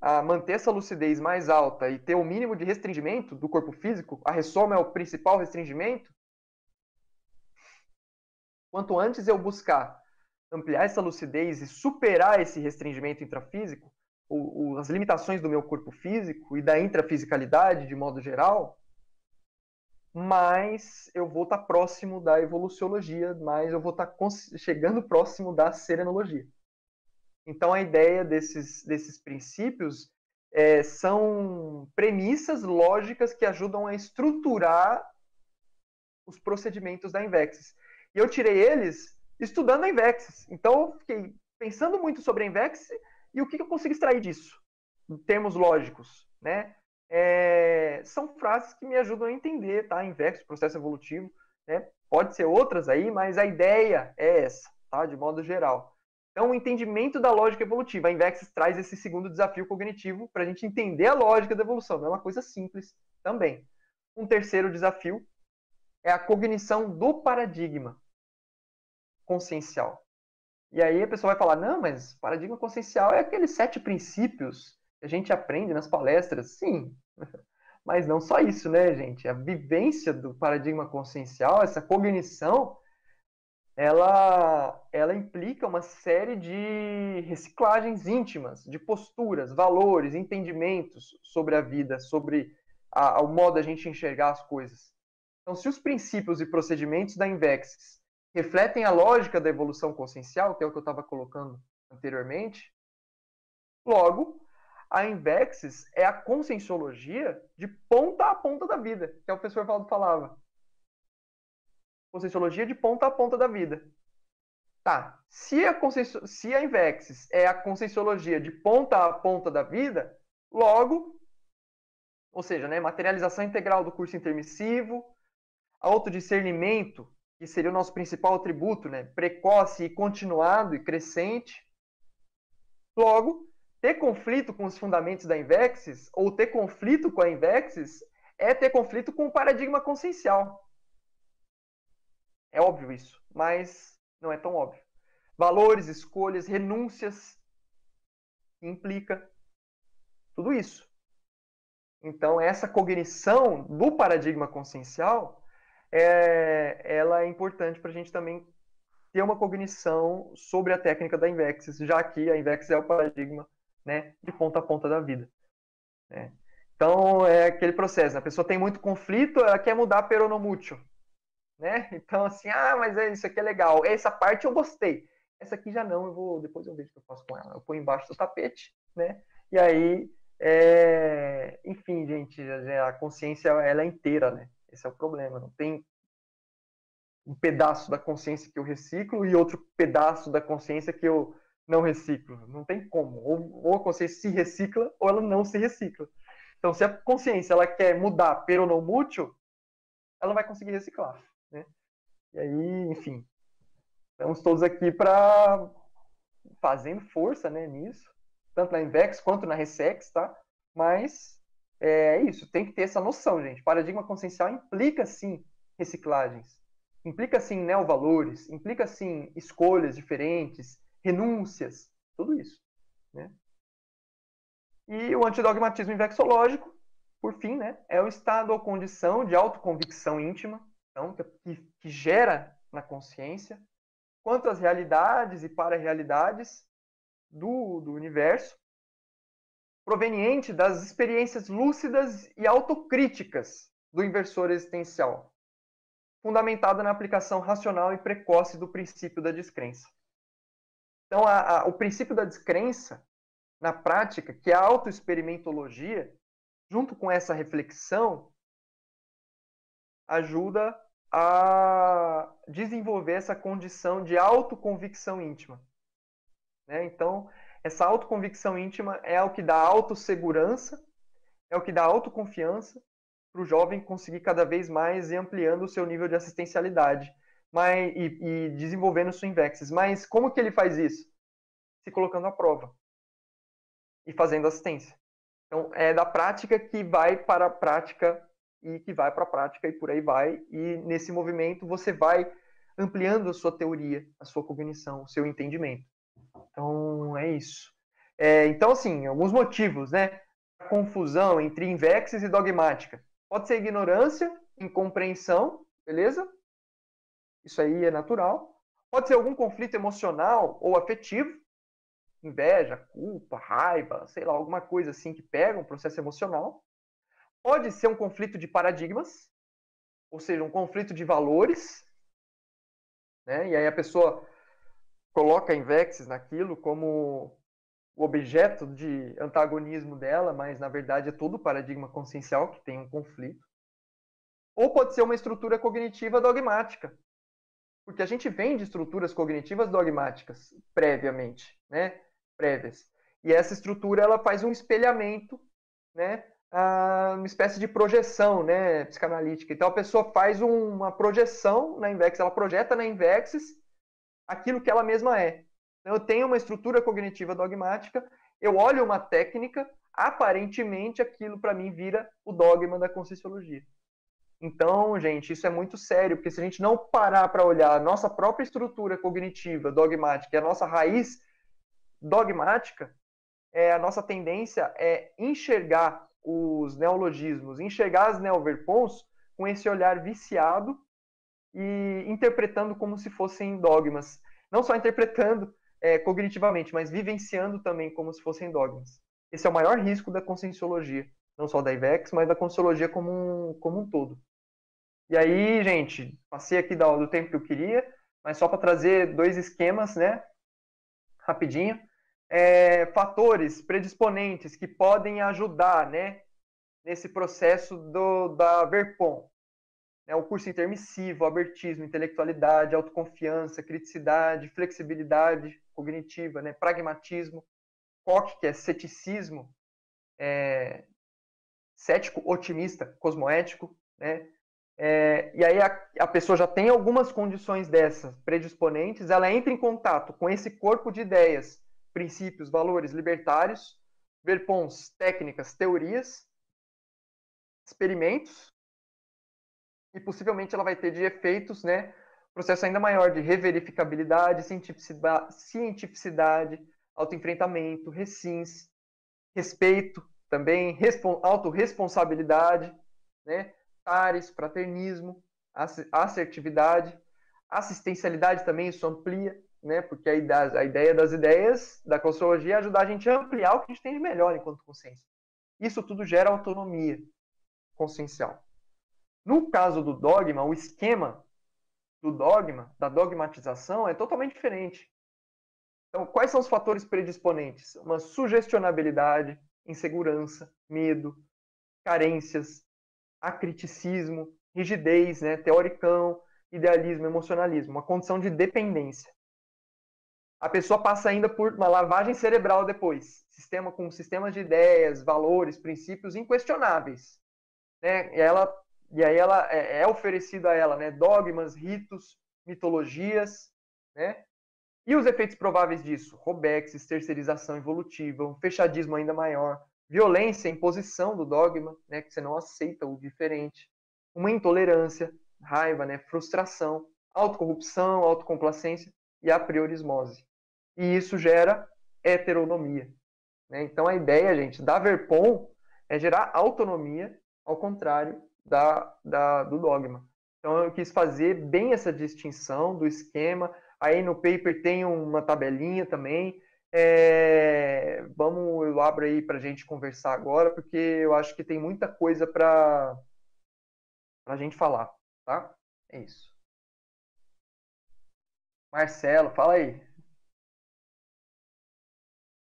a manter essa lucidez mais alta e ter o mínimo de restringimento do corpo físico, a ressoma é o principal restringimento. Quanto antes eu buscar ampliar essa lucidez e superar esse restringimento intrafísico, ou, as limitações do meu corpo físico e da intrafisicalidade de modo geral, mais eu vou estar tá próximo da evoluciologia, mais eu vou estar tá chegando próximo da serenologia. Então a ideia desses, desses princípios é, são premissas lógicas que ajudam a estruturar os procedimentos da Invexis. E eu tirei eles estudando a Invex. Então, eu fiquei pensando muito sobre a Invex e o que eu consigo extrair disso, em termos lógicos, né? É, são frases que me ajudam a entender, tá? Invex, processo evolutivo, né? Pode ser outras aí, mas a ideia é essa, tá? De modo geral. Então, o entendimento da lógica evolutiva. A Invex traz esse segundo desafio cognitivo para a gente entender a lógica da evolução. Não é uma coisa simples também. Um terceiro desafio é a cognição do paradigma consciencial. E aí a pessoa vai falar: não, mas paradigma consciencial é aqueles sete princípios que a gente aprende nas palestras. Sim, mas não só isso, né, gente? A vivência do paradigma consciencial, essa cognição, ela, ela implica uma série de reciclagens íntimas, de posturas, valores, entendimentos sobre a vida, sobre a, o modo da gente enxergar as coisas. Então, se os princípios e procedimentos da Invexis refletem a lógica da evolução consciencial, que é o que eu estava colocando anteriormente. Logo, a Invexis é a conscienciologia de ponta a ponta da vida, que é o professor Valdo falava. Conscienciologia de ponta a ponta da vida. Tá, se a, se a Invexis é a conscienciologia de ponta a ponta da vida, logo, ou seja, né, materialização integral do curso intermissivo, autodiscernimento, que seria o nosso principal atributo, né, precoce e continuado e crescente. Logo, ter conflito com os fundamentos da Invexis, ou ter conflito com a Invexis, é ter conflito com o paradigma consciencial. É óbvio isso, mas não é tão óbvio. Valores, escolhas, renúncias, implica tudo isso. Então, essa cognição do paradigma consciencial, é, ela é importante para a gente também ter uma cognição sobre a técnica da Invexis, já que a Invexis é o paradigma né, de ponta a ponta da vida. Né? Então, é aquele processo, né? a pessoa tem muito conflito, ela quer mudar peronomútil. Né? Então, assim, ah, mas é, isso aqui é legal, essa parte eu gostei. Essa aqui já não, eu vou, depois eu vejo o que eu faço com ela. Eu ponho embaixo do tapete, né? E aí, é... enfim, gente, a consciência, ela é inteira, né? Esse é o problema, não tem um pedaço da consciência que eu reciclo e outro pedaço da consciência que eu não reciclo. Não tem como. Ou, ou a consciência se recicla ou ela não se recicla. Então, se a consciência ela quer mudar pero não mútil, ela vai conseguir reciclar. Né? E aí, enfim, estamos todos aqui para fazendo força né, nisso, tanto na Invex quanto na Resex, tá? Mas é isso, tem que ter essa noção, gente. Paradigma consciencial implica sim reciclagens, implica sim neovalores, implica sim escolhas diferentes, renúncias, tudo isso. Né? E o antidogmatismo invexológico, por fim, né, é o estado ou condição de autoconvicção íntima, então, que, que gera na consciência, quanto às realidades e para-realidades do, do universo, proveniente das experiências lúcidas e autocríticas do inversor existencial, fundamentada na aplicação racional e precoce do princípio da descrença. Então, a, a, o princípio da descrença, na prática, que é a autoexperimentologia, junto com essa reflexão, ajuda a desenvolver essa condição de autoconvicção íntima. Né? Então, essa autoconvicção íntima é o que dá autossegurança, é o que dá autoconfiança para o jovem conseguir cada vez mais ir ampliando o seu nível de assistencialidade mas, e, e desenvolvendo sua Invexis. Mas como que ele faz isso? Se colocando à prova e fazendo assistência. Então, é da prática que vai para a prática e que vai para a prática e por aí vai. E nesse movimento você vai ampliando a sua teoria, a sua cognição, o seu entendimento. Então, é isso. É, então, assim, alguns motivos, né? A confusão entre invexis e dogmática. Pode ser ignorância, incompreensão, beleza? Isso aí é natural. Pode ser algum conflito emocional ou afetivo, inveja, culpa, raiva, sei lá, alguma coisa assim que pega um processo emocional. Pode ser um conflito de paradigmas, ou seja, um conflito de valores, né? E aí a pessoa coloca Invexis naquilo como o objeto de antagonismo dela, mas na verdade é todo o paradigma consciencial que tem um conflito. Ou pode ser uma estrutura cognitiva dogmática, porque a gente vem de estruturas cognitivas dogmáticas previamente, né? Prévias. E essa estrutura ela faz um espelhamento, né? uma espécie de projeção, né, psicanalítica. Então a pessoa faz uma projeção na Invex, ela projeta na Invexis aquilo que ela mesma é. Então eu tenho uma estrutura cognitiva dogmática, eu olho uma técnica, aparentemente aquilo para mim vira o dogma da conscienciologia. Então, gente, isso é muito sério, porque se a gente não parar para olhar a nossa própria estrutura cognitiva dogmática e a nossa raiz dogmática, é, a nossa tendência é enxergar os neologismos, enxergar as neoverpons com esse olhar viciado e interpretando como se fossem dogmas. Não só interpretando é, cognitivamente, mas vivenciando também como se fossem dogmas. Esse é o maior risco da conscienciologia, não só da IVEX, mas da conscienciologia como um, como um todo. E aí, gente, passei aqui do, tempo que eu queria, mas só para trazer dois esquemas, né? Rapidinho. É, fatores predisponentes que podem ajudar, né? Nesse processo do, da Verpom. É, o curso intermissivo, abertismo, intelectualidade, autoconfiança, criticidade, flexibilidade cognitiva, né? Pragmatismo. COC, que é ceticismo, é, cético, otimista, cosmoético, né? É, e aí a, a, pessoa já tem algumas condições dessas predisponentes, ela entra em contato com esse corpo de ideias, princípios, valores libertários, verpons, técnicas, teorias, experimentos, e possivelmente ela vai ter de efeitos, né, processo ainda maior de reverificabilidade, cientificidade, autoenfrentamento, recins, respeito também, autorresponsabilidade, né, tares, fraternismo, assertividade, assistencialidade também, isso amplia, né, porque a, a ideia das ideias da consciologia é ajudar a gente a ampliar o que a gente tem de melhor enquanto consciência. Isso tudo gera autonomia consciencial. No caso do dogma, o esquema do dogma, da dogmatização, é totalmente diferente. Então, quais são os fatores predisponentes? Uma sugestionabilidade, insegurança, medo, carências, acriticismo, rigidez, né, teoricão, idealismo, emocionalismo, uma condição de dependência. A pessoa passa ainda por uma lavagem cerebral depois, sistema com sistemas de ideias, valores, princípios inquestionáveis, né? Ela e aí ela é, é oferecido a ela, né, dogmas, ritos, mitologias, né? E os efeitos prováveis disso? Robexes, terceirização evolutiva, um fechadismo ainda maior, violência, imposição do dogma, né, que você não aceita o diferente, uma intolerância, raiva, né, frustração, autocorrupção, autocomplacência e a priorismose. E isso gera heteronomia. Né? Então a ideia, gente, da Verpon é gerar autonomia, ao contrário da, da, do dogma. Então eu quis fazer bem essa distinção do esquema. Aí no paper tem uma tabelinha também é, vamos, eu abro aí para a gente conversar agora, porque eu acho que tem muita coisa para a gente falar, tá? É isso. Marcelo, fala aí.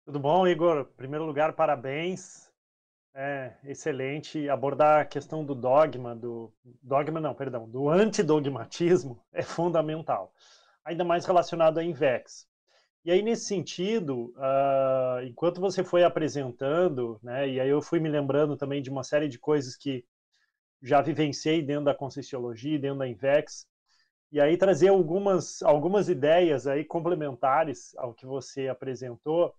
Tudo bom, Igor? Em primeiro lugar, parabéns. É excelente abordar a questão do dogma, do dogma não, perdão, do antidogmatismo é fundamental, ainda mais relacionado à Invex. E aí, nesse sentido, uh, enquanto você foi apresentando, né, e aí eu fui me lembrando também de uma série de coisas que já vivenciei dentro da Conscienciologia, dentro da Invex, e aí trazer algumas, algumas ideias aí complementares ao que você apresentou.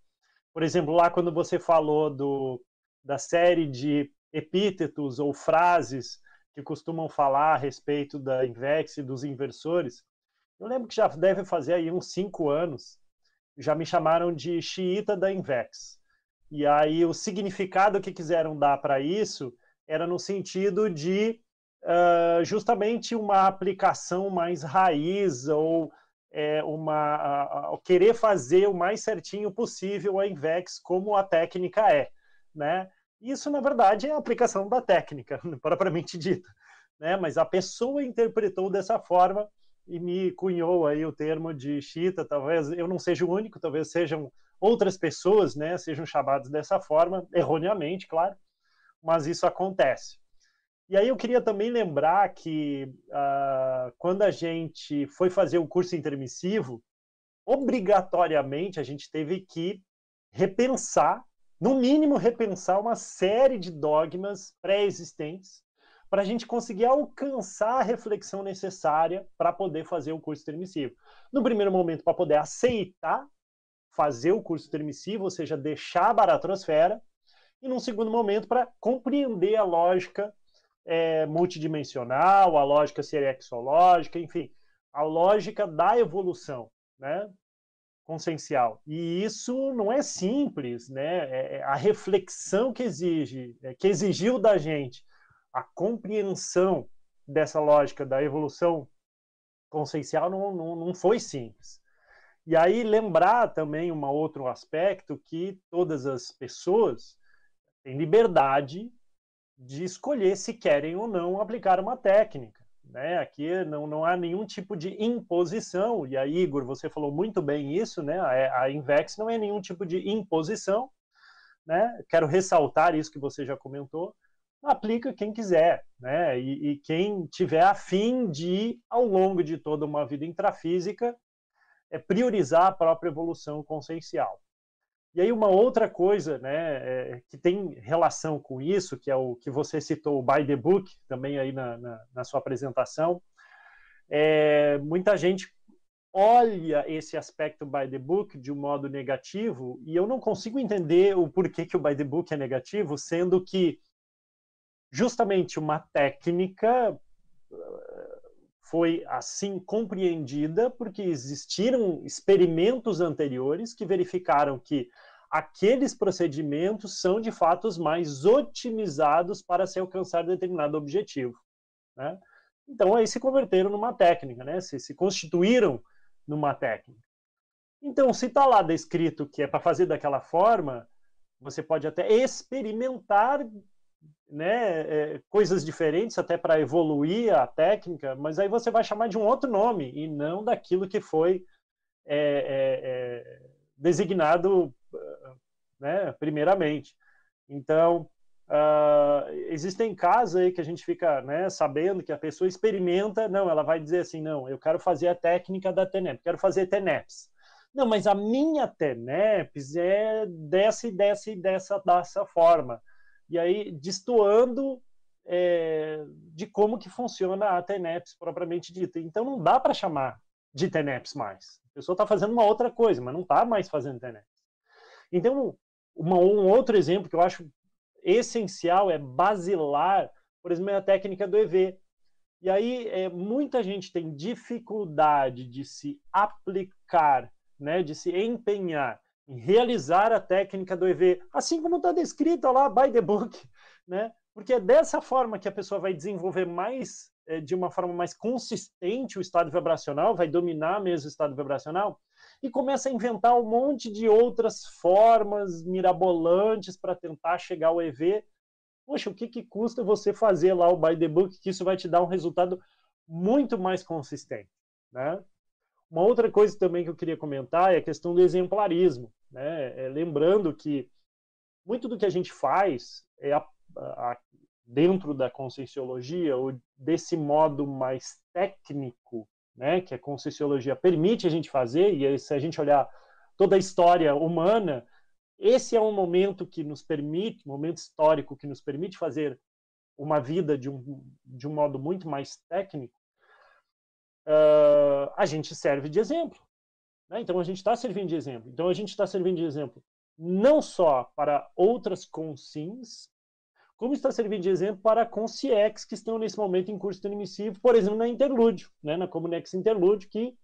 Por exemplo, lá quando você falou do, da série de epítetos ou frases que costumam falar a respeito da Invex e dos inversores, eu lembro que já deve fazer aí uns cinco anos já me chamaram de xiita da Invex. E aí o significado que quiseram dar para isso era no sentido de uh, justamente uma aplicação mais raiz ou é, uma querer fazer o mais certinho possível a Invex como a técnica é, né? Isso na verdade é a aplicação da técnica propriamente dita, né? Mas a pessoa interpretou dessa forma e me cunhou aí o termo de chita, talvez eu não seja o único, talvez sejam outras pessoas, né, sejam chamadas dessa forma, erroneamente, claro, mas isso acontece. E aí eu queria também lembrar que uh, quando a gente foi fazer o curso intermissivo, obrigatoriamente a gente teve que repensar, no mínimo repensar uma série de dogmas pré-existentes para a gente conseguir alcançar a reflexão necessária para poder fazer o curso intermissivo. No primeiro momento, para poder aceitar fazer o curso intermissivo, ou seja, deixar a baratrosfera, e num segundo momento, para compreender a lógica é, multidimensional, a lógica serexológica, enfim, a lógica da evolução, né? Consciencial. E isso não é simples, né? É, é a reflexão que exige, é, que exigiu da gente a compreensão dessa lógica da evolução consciencial não, não, não foi simples. E aí lembrar também um outro aspecto que todas as pessoas têm liberdade de escolher se querem ou não aplicar uma técnica. Né? Aqui não, não há nenhum tipo de imposição, e aí, Igor, você falou muito bem isso, né? a, a Invex não é nenhum tipo de imposição, né? quero ressaltar isso que você já comentou, aplica quem quiser, né? E, e, quem tiver afim de, ao longo de toda uma vida intrafísica, é priorizar a própria evolução consciencial. E aí uma outra coisa, né, é, que tem relação com isso, que é o que você citou, o by the book, também aí na, na, na sua apresentação, é, muita gente olha esse aspecto by the book de um modo negativo e eu não consigo entender o porquê que o by the book é negativo, sendo que justamente uma técnica foi assim compreendida porque existiram experimentos anteriores que verificaram que aqueles procedimentos são de fato os mais otimizados para se alcançar determinado objetivo. Né? Então aí se converteram numa técnica, né? se, se constituíram numa técnica. Então, se está lá descrito que é para fazer daquela forma, você pode até experimentar né, é, coisas diferentes até para evoluir a técnica, mas aí você vai chamar de um outro nome e não daquilo que foi é, é, é designado né, primeiramente. Então, uh, existem casos aí que a gente fica né, sabendo que a pessoa experimenta, não, ela vai dizer assim, não, eu quero fazer a técnica da TENEP, quero fazer TENEPS. Não, mas a minha TENEPS é dessa e dessa e dessa, dessa forma e aí destoando é, de como que funciona a TENEPS propriamente dita. Então não dá para chamar de TENEPS mais. A pessoa está fazendo uma outra coisa, mas não está mais fazendo TENEPS. Então, uma, um outro exemplo que eu acho essencial é basilar, por exemplo, a técnica do EV. E aí é, muita gente tem dificuldade de se aplicar, né, de se empenhar em realizar a técnica do EV, assim como está descrito lá by the book, né? Porque é dessa forma que a pessoa vai desenvolver mais, é, de uma forma mais consistente o estado vibracional, vai dominar mesmo o estado vibracional, e começa a inventar um monte de outras formas mirabolantes para tentar chegar ao EV. Poxa, o que, que custa você fazer lá o by the book, que isso vai te dar um resultado muito mais consistente, né? Uma outra coisa também que eu queria comentar é a questão do exemplarismo. Né? É, lembrando que muito do que a gente faz é a, a, dentro da conscienciologia, ou desse modo mais técnico, né, que a conscienciologia permite a gente fazer, e se a gente olhar toda a história humana, esse é um momento que nos permite, um momento histórico que nos permite fazer uma vida de um, de um modo muito mais técnico, uh, a gente serve de exemplo. Né? Então a gente está servindo de exemplo. Então a gente está servindo de exemplo não só para outras consins, como está servindo de exemplo para consciex que estão nesse momento em curso transmissivo, por exemplo, na Interlúdio, né? na Comunex Interlúdio, que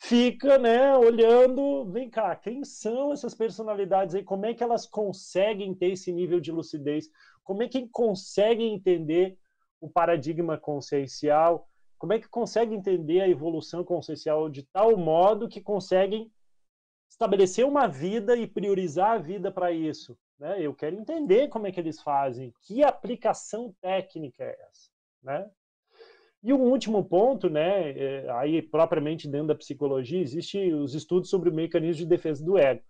fica né, olhando, vem cá, quem são essas personalidades aí? Como é que elas conseguem ter esse nível de lucidez? Como é que conseguem entender o paradigma consciencial? Como é que consegue entender a evolução consciencial de tal modo que conseguem estabelecer uma vida e priorizar a vida para isso? Né? Eu quero entender como é que eles fazem, que aplicação técnica é essa, né? E um último ponto, né, é, aí propriamente dentro da psicologia, existe os estudos sobre o mecanismo de defesa do ego.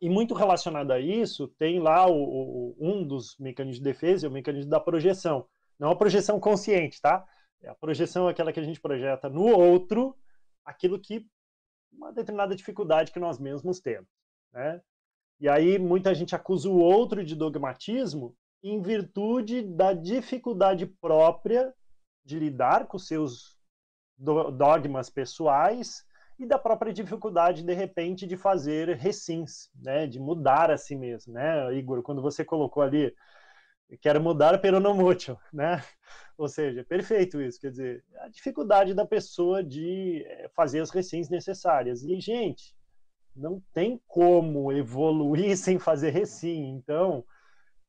E muito relacionado a isso, tem lá o, o, um dos mecanismos de defesa, é o mecanismo da projeção. Não a projeção consciente, tá? É a projeção é aquela que a gente projeta no outro aquilo que uma determinada dificuldade que nós mesmos temos, né? E aí muita gente acusa o outro de dogmatismo em virtude da dificuldade própria de lidar com seus dogmas pessoais e da própria dificuldade de repente de fazer recins, né, de mudar a si mesmo, né, Igor, quando você colocou ali quero mudar pero não mútil, né? Ou seja, perfeito isso, quer dizer, a dificuldade da pessoa de eh, fazer as recins necessárias. E, gente, não tem como evoluir sem fazer recim. Então,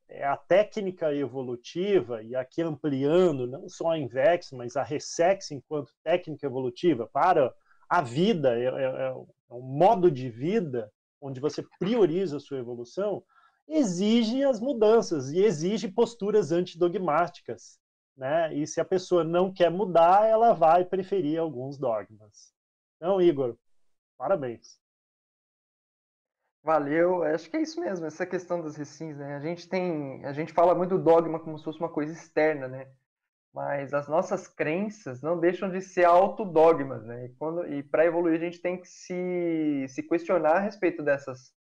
é a técnica evolutiva, e aqui ampliando não só a Invex, mas a Resex enquanto técnica evolutiva para a vida, é, é, é um modo de vida onde você prioriza a sua evolução, exige as mudanças e exige posturas antidogmáticas. Né? E se a pessoa não quer mudar, ela vai preferir alguns dogmas. Então, Igor, parabéns. Valeu, acho que é isso mesmo, essa questão das recins, né? A gente tem, a gente fala muito do dogma como se fosse uma coisa externa, né? Mas as nossas crenças não deixam de ser autodogmas, né? E, e para evoluir a gente tem que se, se questionar a respeito dessas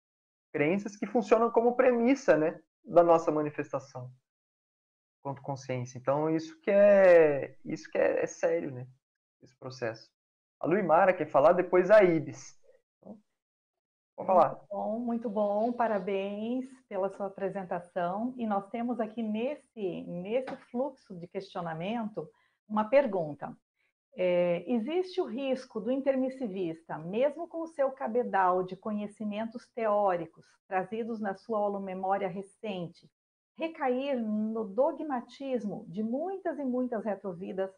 crenças que funcionam como premissa, né, da nossa manifestação quanto consciência. Então isso que é isso que é, é sério, né, esse processo. A Luimara quer falar, depois a Ibis. Então, vou falar. Muito bom, muito bom, parabéns pela sua apresentação. E nós temos aqui nesse nesse fluxo de questionamento uma pergunta. É, existe o risco do intermissivista, mesmo com o seu cabedal de conhecimentos teóricos trazidos na sua memória recente, recair no dogmatismo de muitas e muitas retrovidas,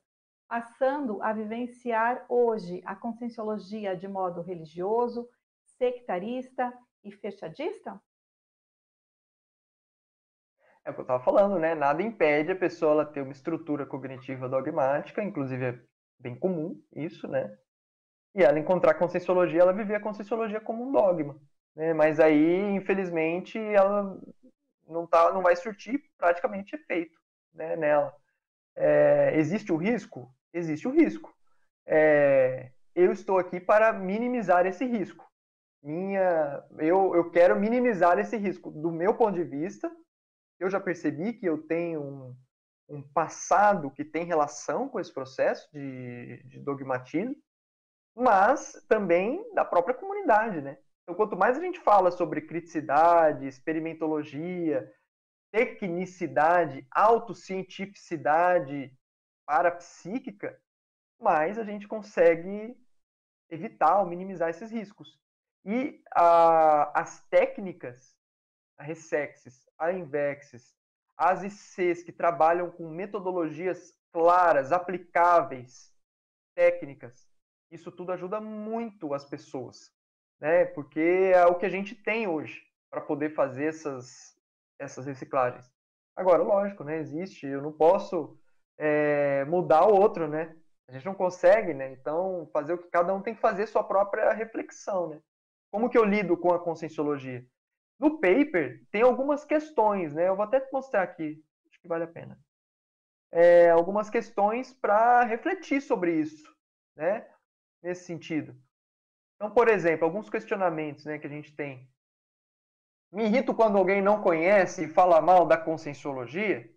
passando a vivenciar hoje a conscienciologia de modo religioso, sectarista e fechadista? É o que eu estava falando, né? Nada impede a pessoa ter uma estrutura cognitiva dogmática, inclusive bem comum isso, né? E ela encontrar a Conscienciologia, ela viver a Conscienciologia como um dogma, né? Mas aí, infelizmente, ela não, tá, não vai surtir praticamente efeito né, nela. É, existe o risco? Existe o risco. É, eu estou aqui para minimizar esse risco. Minha, eu, eu quero minimizar esse risco. Do meu ponto de vista, eu já percebi que eu tenho um, um passado que tem relação com esse processo de, de dogmatismo, mas também da própria comunidade, né? Então, quanto mais a gente fala sobre criticidade, experimentologia, tecnicidade, autocientificidade parapsíquica, mais a gente consegue evitar ou minimizar esses riscos. E a, as técnicas, a Resexes, a Invexes, as ICs que trabalham com metodologias claras, aplicáveis, técnicas. Isso tudo ajuda muito as pessoas, né? Porque é o que a gente tem hoje para poder fazer essas essas reciclagens. Agora, lógico, né? Existe. Eu não posso é, mudar o outro, né? A gente não consegue, né? Então, fazer o que cada um tem que fazer sua própria reflexão, né? Como que eu lido com a conscienciologia? No paper, tem algumas questões, né? Eu vou até mostrar aqui, acho que vale a pena. É, algumas questões para refletir sobre isso, né? Nesse sentido. Então, por exemplo, alguns questionamentos né, que a gente tem. Me irrito quando alguém não conhece e fala mal da conscienciologia.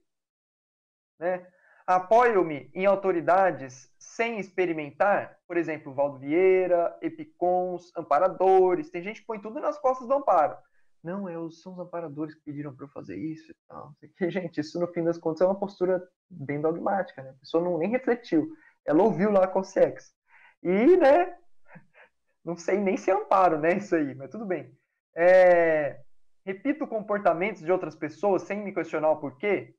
Né? Apoio-me em autoridades sem experimentar, por exemplo, Valdo Vieira, Epicons, amparadores. Tem gente que põe tudo nas costas do amparo. Não, são os amparadores que pediram para eu fazer isso e tal. Gente, isso no fim das contas é uma postura bem dogmática, né? A pessoa não nem refletiu. Ela ouviu lá a Consex. E, né, não sei nem se é amparo, né, isso aí, mas tudo bem. É, repito comportamentos de outras pessoas sem me questionar o porquê.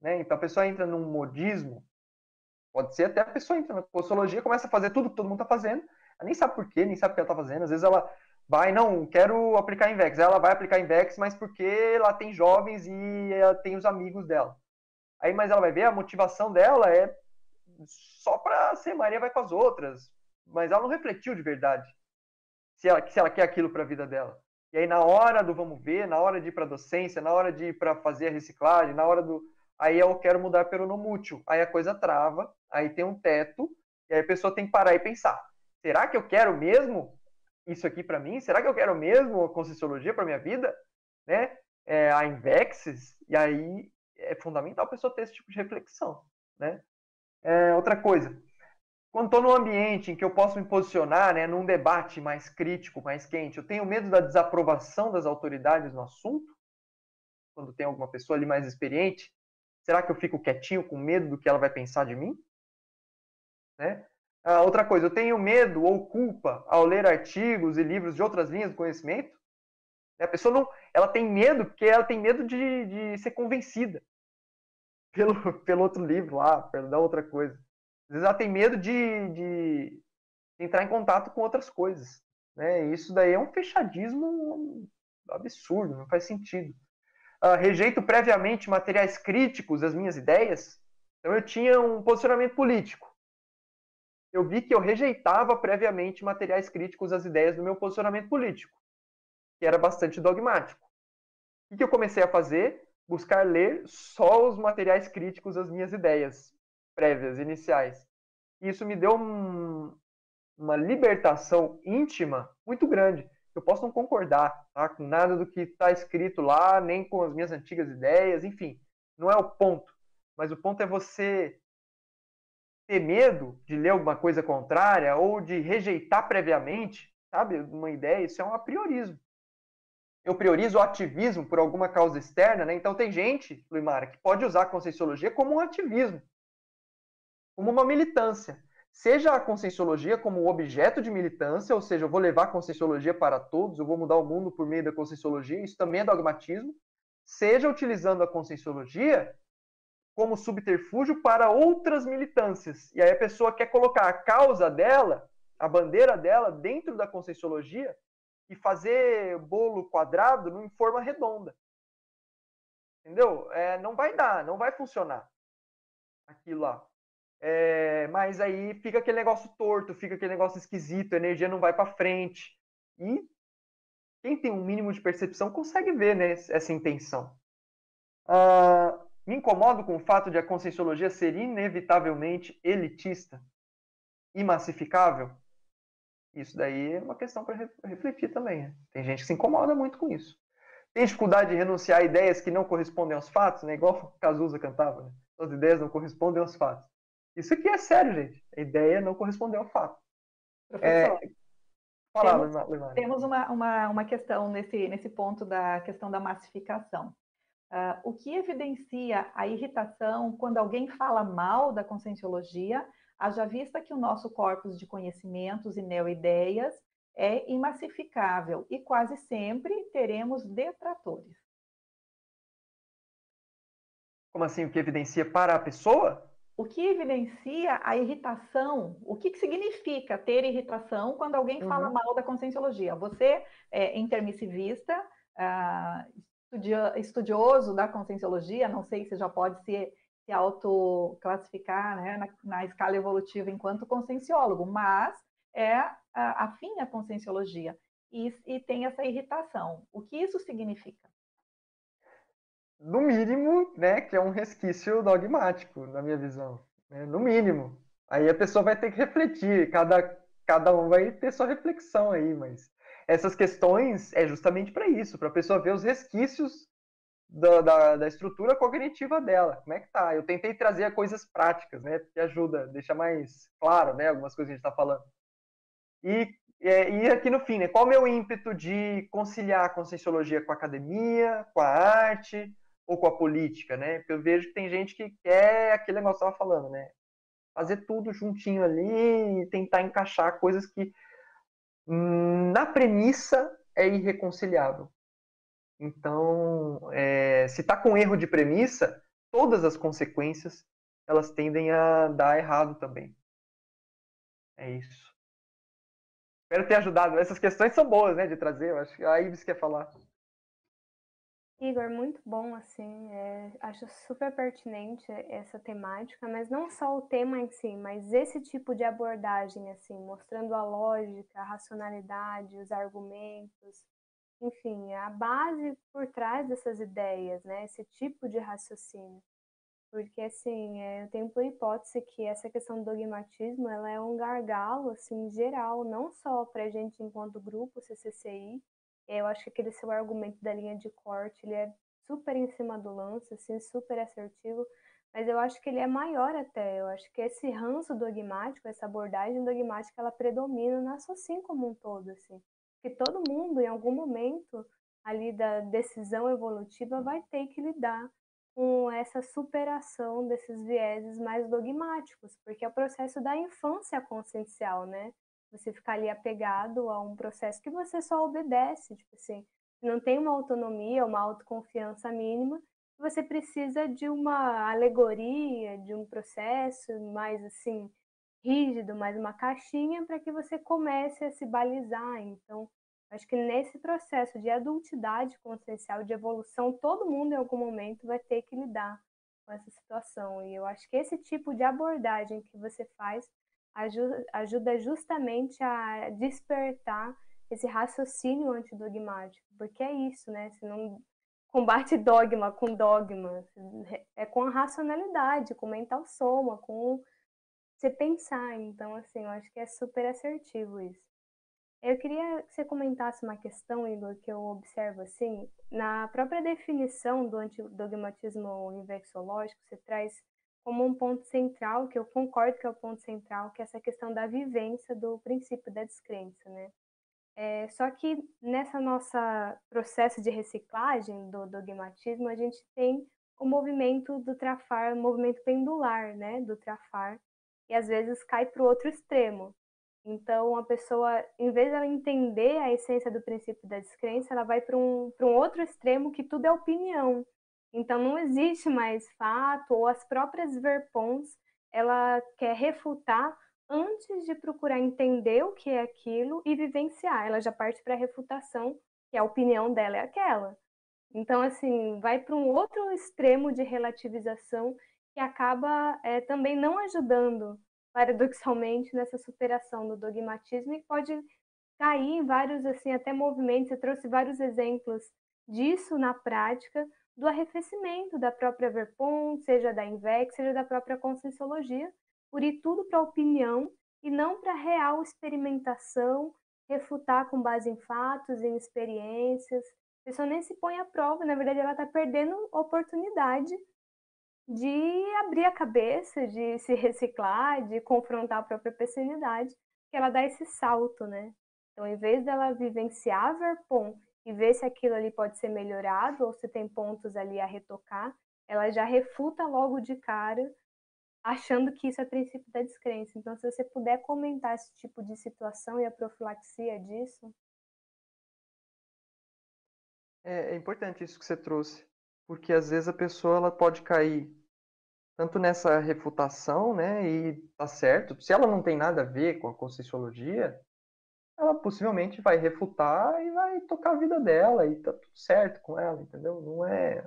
Né? Então a pessoa entra num modismo, pode ser até a pessoa entra na postologia, começa a fazer tudo que todo mundo está fazendo, ela nem sabe porquê, nem sabe o que ela está fazendo. Às vezes ela vai, não, quero aplicar Invex. Ela vai aplicar Invex, mas porque ela tem jovens e ela tem os amigos dela. Aí, mas ela vai ver, a motivação dela é só para ser Maria vai com as outras. Mas ela não refletiu de verdade se ela, se ela quer aquilo para a vida dela. E aí, na hora do vamos ver, na hora de ir para docência, na hora de ir para fazer a reciclagem, na hora do. Aí eu quero mudar para o não mútil. Aí a coisa trava, aí tem um teto, e aí a pessoa tem que parar e pensar: será que eu quero mesmo isso aqui para mim? Será que eu quero mesmo a Conscienciologia para minha vida? Né? É, a Invexes, e aí é fundamental a pessoa ter esse tipo de reflexão. Né? É, outra coisa, quando estou num ambiente em que eu posso me posicionar, né, num debate mais crítico, mais quente, eu tenho medo da desaprovação das autoridades no assunto? Quando tem alguma pessoa ali mais experiente, será que eu fico quietinho com medo do que ela vai pensar de mim? Né? Ah, outra coisa, eu tenho medo ou culpa ao ler artigos e livros de outras linhas do conhecimento? A pessoa não, ela tem medo porque ela tem medo de, de ser convencida pelo, pelo outro livro lá, pela outra coisa. Às vezes ela tem medo de, de entrar em contato com outras coisas. Né? Isso daí é um fechadismo absurdo, não faz sentido. Uh, rejeito previamente materiais críticos das minhas ideias. Então eu tinha um posicionamento político eu vi que eu rejeitava previamente materiais críticos às ideias do meu posicionamento político, que era bastante dogmático. O que eu comecei a fazer? Buscar ler só os materiais críticos às minhas ideias prévias, iniciais. E isso me deu um, uma libertação íntima muito grande. Eu posso não concordar tá, com nada do que está escrito lá, nem com as minhas antigas ideias, enfim, não é o ponto. Mas o ponto é você ter medo de ler alguma coisa contrária ou de rejeitar previamente, sabe, uma ideia, isso é um apriorismo. Eu priorizo o ativismo por alguma causa externa, né? Então tem gente, Luimara, que pode usar a conscienciologia como um ativismo, como uma militância seja a conscienciologia como objeto de militância, ou seja, eu vou levar a conscienciologia para todos, eu vou mudar o mundo por meio da conscienciologia, isso também é dogmatismo, seja utilizando a conscienciologia como subterfúgio para outras militâncias. E aí a pessoa quer colocar a causa dela, a bandeira dela, dentro da conscienciologia e fazer bolo quadrado em forma redonda. Entendeu? É, não vai dar, não vai funcionar aquilo lá. É, mas aí fica aquele negócio torto, fica aquele negócio esquisito, a energia não vai para frente. E quem tem um mínimo de percepção consegue ver né, essa intenção. Ah, me incomodo com o fato de a conscienciologia ser inevitavelmente elitista e massificável. Isso daí é uma questão para refletir também. Né? Tem gente que se incomoda muito com isso. Tem dificuldade de renunciar a ideias que não correspondem aos fatos, né? igual o Cazuza cantava. Né? As ideias não correspondem aos fatos. Isso aqui é sério, gente. A ideia não correspondeu ao fato. Professor, é... Fala, temos, temos uma, uma, uma questão nesse, nesse ponto da questão da massificação. Uh, o que evidencia a irritação quando alguém fala mal da conscienciologia, haja vista que o nosso corpus de conhecimentos e neoideias é imassificável e quase sempre teremos detratores. Como assim? O que evidencia para a pessoa? o que evidencia a irritação, o que, que significa ter irritação quando alguém fala uhum. mal da conscienciologia. Você é intermissivista, uh, estudioso da conscienciologia, não sei se já pode se, se autoclassificar né, na, na, escala evolutiva enquanto conscienciólogo, mas é afim à conscienciologia e, e tem essa irritação. O que isso significa? no mínimo, né, que é um resquício dogmático, na minha visão. Né? No mínimo. Aí a pessoa vai ter que refletir, cada, cada um vai ter sua reflexão aí, mas essas questões é justamente para isso, para a pessoa ver os resquícios da, da, da, estrutura cognitiva dela. Como é que tá? Eu tentei trazer coisas práticas, né, que ajuda, deixa mais claro, né, algumas coisas que a gente está falando. E, e aqui no fim, né, qual o meu ímpeto de conciliar a conscienciologia com a academia, com a arte, ou com a política, né? Porque eu vejo que tem gente que quer aquele negócio que eu estava falando, né? Fazer tudo juntinho ali e tentar encaixar coisas que na premissa é irreconciliável. Então, é, se está com erro de premissa, todas as consequências elas tendem a dar errado também. É isso. Espero ter ajudado. Essas questões são boas, né, de trazer. Eu acho que a Ives quer falar. Igor, muito bom, assim, é, acho super pertinente essa temática, mas não só o tema em si, mas esse tipo de abordagem, assim, mostrando a lógica, a racionalidade, os argumentos, enfim, a base por trás dessas ideias, né, esse tipo de raciocínio. Porque, assim, é, eu tenho por hipótese que essa questão do dogmatismo, ela é um gargalo, assim, geral, não só para a gente enquanto grupo CCCI, eu acho que aquele seu argumento da linha de corte, ele é super em cima do lance, assim, super assertivo, mas eu acho que ele é maior até. Eu acho que esse ranço dogmático, essa abordagem dogmática, ela predomina na sociedade como um todo, assim. Que todo mundo, em algum momento ali da decisão evolutiva, vai ter que lidar com essa superação desses vieses mais dogmáticos, porque é o processo da infância consciencial, né? Você ficar ali apegado a um processo que você só obedece, tipo assim, não tem uma autonomia, uma autoconfiança mínima, você precisa de uma alegoria, de um processo mais assim rígido, mais uma caixinha para que você comece a se balizar. Então, acho que nesse processo de adultidade consciencial, de evolução, todo mundo em algum momento vai ter que lidar com essa situação. E eu acho que esse tipo de abordagem que você faz ajuda justamente a despertar esse raciocínio antidogmático, porque é isso, né? Se não combate dogma com dogma, é com a racionalidade, com mental soma, com você pensar. Então, assim, eu acho que é super assertivo isso. Eu queria que você comentasse uma questão, Igor, que eu observo assim, na própria definição do antidogmatismo universológico, você traz como um ponto central, que eu concordo que é o ponto central, que é essa questão da vivência do princípio da descrença, né? É, só que nessa nossa processo de reciclagem do dogmatismo, a gente tem o movimento do trafar, o movimento pendular, né, do trafar, e às vezes cai para o outro extremo. Então, a pessoa, em vez de entender a essência do princípio da descrença, ela vai para um, um outro extremo que tudo é opinião. Então, não existe mais fato, ou as próprias verpons, ela quer refutar antes de procurar entender o que é aquilo e vivenciar. Ela já parte para a refutação, que a opinião dela é aquela. Então, assim, vai para um outro extremo de relativização que acaba é, também não ajudando, paradoxalmente, nessa superação do dogmatismo e pode cair em vários, assim, até movimentos. Você trouxe vários exemplos disso na prática, do arrefecimento da própria Verpon, seja da INVEC, seja da própria Conscienciologia, por ir tudo para opinião e não para real experimentação, refutar com base em fatos, em experiências. A pessoa nem se põe à prova, na verdade ela está perdendo oportunidade de abrir a cabeça, de se reciclar, de confrontar a própria personalidade, que ela dá esse salto, né? Então, em vez dela vivenciar a Verpon e ver se aquilo ali pode ser melhorado ou se tem pontos ali a retocar, ela já refuta logo de cara achando que isso é princípio da descrença. Então, se você puder comentar esse tipo de situação e a profilaxia disso. É, é importante isso que você trouxe, porque às vezes a pessoa ela pode cair tanto nessa refutação, né, e tá certo, se ela não tem nada a ver com a conscienciologia, ela possivelmente vai refutar e vai tocar a vida dela e tá tudo certo com ela, entendeu? Não é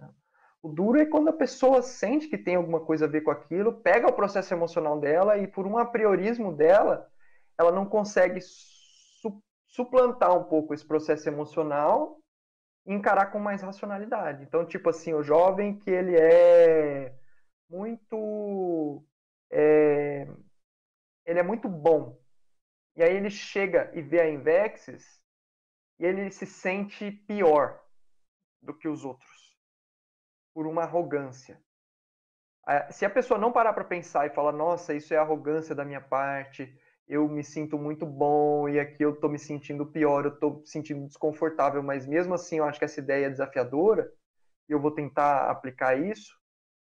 o duro é quando a pessoa sente que tem alguma coisa a ver com aquilo, pega o processo emocional dela e, por um apriorismo dela, ela não consegue su suplantar um pouco esse processo emocional e encarar com mais racionalidade. Então, tipo assim, o jovem que ele é muito. É, ele é muito bom. E aí ele chega e vê a Invexis e ele se sente pior do que os outros por uma arrogância. Se a pessoa não parar para pensar e falar, nossa, isso é arrogância da minha parte, eu me sinto muito bom e aqui eu estou me sentindo pior, eu estou me sentindo desconfortável, mas mesmo assim eu acho que essa ideia é desafiadora e eu vou tentar aplicar isso.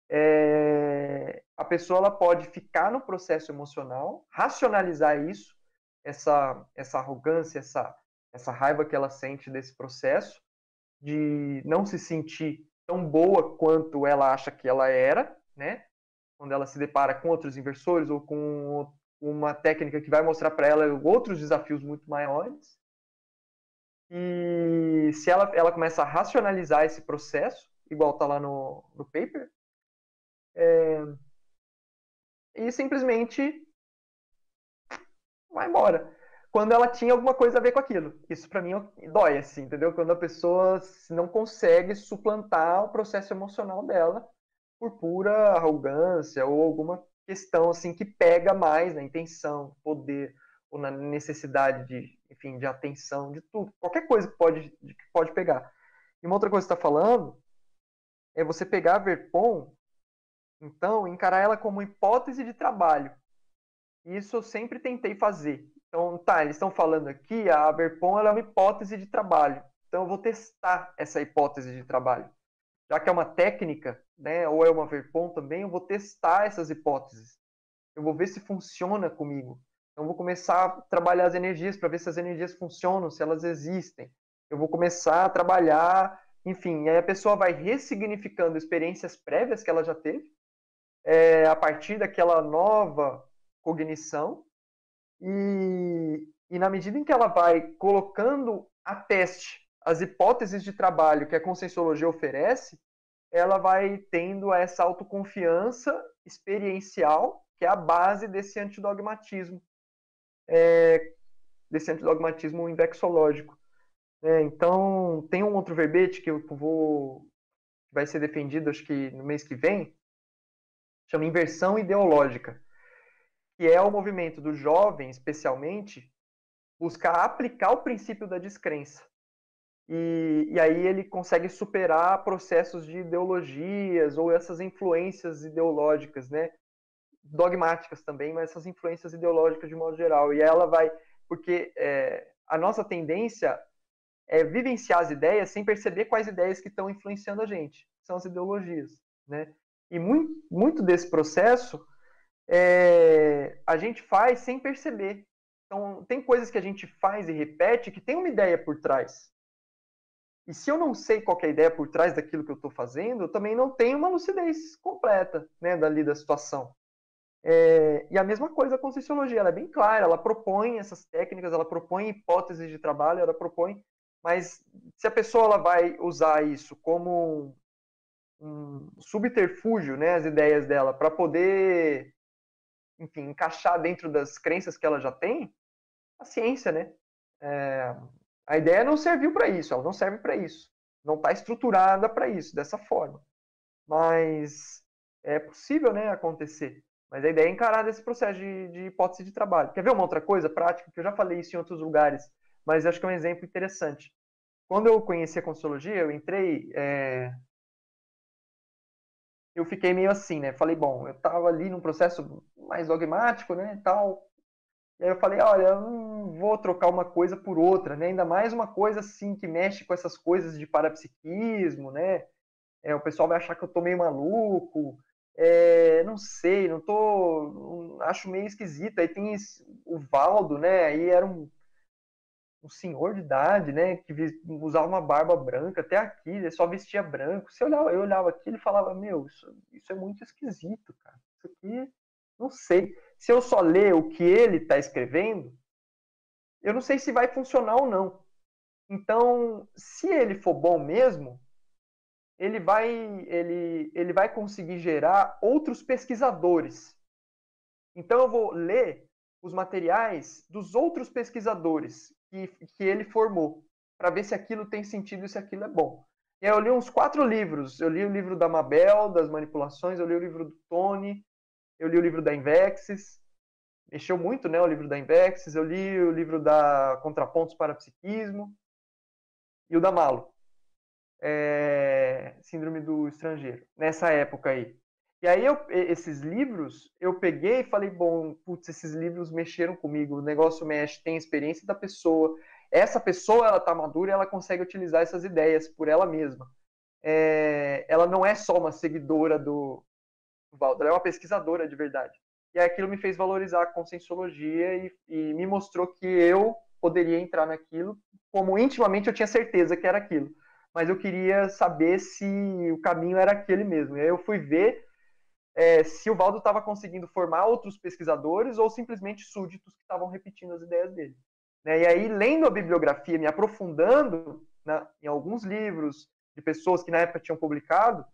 É... a pessoa ela pode ficar no processo emocional, racionalizar isso, essa, essa arrogância, essa, essa raiva que ela sente desse processo, de não se sentir tão boa quanto ela acha que ela era, né? Quando ela se depara com outros inversores ou com uma técnica que vai mostrar para ela outros desafios muito maiores. E se ela, ela começa a racionalizar esse processo, igual está lá no, no paper, é, e simplesmente vai embora quando ela tinha alguma coisa a ver com aquilo. Isso para mim dói, assim, entendeu? Quando a pessoa não consegue suplantar o processo emocional dela por pura arrogância ou alguma questão assim que pega mais na intenção, poder ou na necessidade de, enfim, de atenção, de tudo, qualquer coisa que pode que pode pegar. E uma outra coisa que está falando é você pegar a Verpon, então encarar ela como hipótese de trabalho. Isso eu sempre tentei fazer. Então, tá, eles estão falando aqui, a Aberpon é uma hipótese de trabalho. Então, eu vou testar essa hipótese de trabalho. Já que é uma técnica, né, ou é uma Verpon também, eu vou testar essas hipóteses. Eu vou ver se funciona comigo. Então, eu vou começar a trabalhar as energias para ver se as energias funcionam, se elas existem. Eu vou começar a trabalhar, enfim, aí a pessoa vai ressignificando experiências prévias que ela já teve, é, a partir daquela nova cognição, e, e na medida em que ela vai colocando a teste as hipóteses de trabalho que a conscienciologia oferece, ela vai tendo essa autoconfiança experiencial, que é a base desse antidogmatismo, é, desse antidogmatismo invexológico. É, então, tem um outro verbete que eu vou vai ser defendido, acho que no mês que vem, chama inversão ideológica que é o movimento do jovem, especialmente, buscar aplicar o princípio da descrença. E, e, aí ele consegue superar processos de ideologias ou essas influências ideológicas, né? Dogmáticas também, mas essas influências ideológicas de modo geral. E ela vai, porque é, a nossa tendência é vivenciar as ideias sem perceber quais ideias que estão influenciando a gente, são as ideologias, né? E muito, muito desse processo é, a gente faz sem perceber. Então, tem coisas que a gente faz e repete que tem uma ideia por trás. E se eu não sei qual é a ideia por trás daquilo que eu estou fazendo, eu também não tenho uma lucidez completa né, dali da situação. É, e a mesma coisa com a Conscienciologia, ela é bem clara, ela propõe essas técnicas, ela propõe hipóteses de trabalho, ela propõe, mas se a pessoa ela vai usar isso como um subterfúgio, né, as ideias dela, para poder, enfim, encaixar dentro das crenças que ela já tem, a ciência, né? É, a ideia não serviu para isso, ela não serve para isso. Não está estruturada para isso, dessa forma. Mas é possível né, acontecer. Mas a ideia é encarar desse processo de, de, hipótese de trabalho. Quer ver uma outra coisa prática? Que eu já falei isso em outros lugares, mas acho que é um exemplo interessante. Quando eu conheci a Consciologia, eu entrei. É... Eu fiquei meio assim, né? Falei, bom, eu estava ali num processo mais dogmático, né? Tal, e aí eu falei, olha, eu não vou trocar uma coisa por outra, né? Ainda mais uma coisa assim que mexe com essas coisas de parapsiquismo, né? É, o pessoal vai achar que eu tô meio maluco. É, não sei, não tô. Acho meio esquisito. Aí tem esse, o Valdo, né? Aí era um, um senhor de idade, né? Que usava uma barba branca até aqui, ele só vestia branco. Se eu olhava, eu olhava aqui e falava, meu, isso, isso é muito esquisito, cara. Isso aqui, não sei se eu só ler o que ele está escrevendo, eu não sei se vai funcionar ou não. Então, se ele for bom mesmo, ele vai, ele, ele vai conseguir gerar outros pesquisadores. Então, eu vou ler os materiais dos outros pesquisadores que, que ele formou, para ver se aquilo tem sentido e se aquilo é bom. E aí eu li uns quatro livros. Eu li o livro da Mabel, das manipulações, eu li o livro do Tony, eu li o livro da Invexis, mexeu muito, né, o livro da Invexis, eu li o livro da Contrapontos para Psiquismo e o da Malo, é, Síndrome do Estrangeiro, nessa época aí. E aí eu, esses livros, eu peguei e falei, bom, putz, esses livros mexeram comigo, o negócio mexe, tem experiência da pessoa, essa pessoa, ela tá madura ela consegue utilizar essas ideias por ela mesma. É, ela não é só uma seguidora do, Valdo, ela é uma pesquisadora de verdade. E aquilo me fez valorizar a conscienciologia e, e me mostrou que eu poderia entrar naquilo, como intimamente eu tinha certeza que era aquilo. Mas eu queria saber se o caminho era aquele mesmo. E aí eu fui ver é, se o Valdo estava conseguindo formar outros pesquisadores ou simplesmente súditos que estavam repetindo as ideias dele. Né? E aí, lendo a bibliografia, me aprofundando né, em alguns livros de pessoas que na época tinham publicado,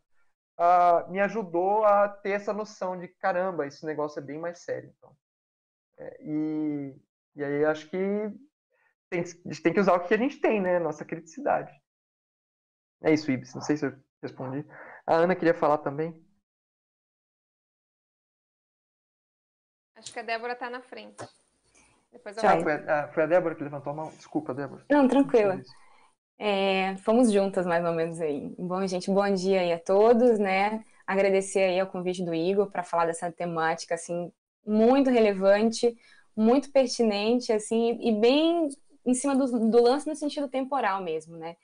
uh, me ajudou a ter essa noção de caramba, esse negócio é bem mais sério. Então. É, e, e aí acho que tem, tem que usar o que a gente tem, né? Nossa criticidade. É isso, Ibis. Não sei se eu respondi. A Ana queria falar também. Acho que a Débora está na frente. Depois eu... ah, foi, a, foi a Débora que levantou a mão? Desculpa, Débora. Não, tranquila. É, fomos juntas mais ou menos aí. Bom, gente, bom dia aí a todos, né? Agradecer aí ao convite do Igor para falar dessa temática assim muito relevante, muito pertinente, assim, e bem em cima do, do lance no sentido temporal mesmo, né?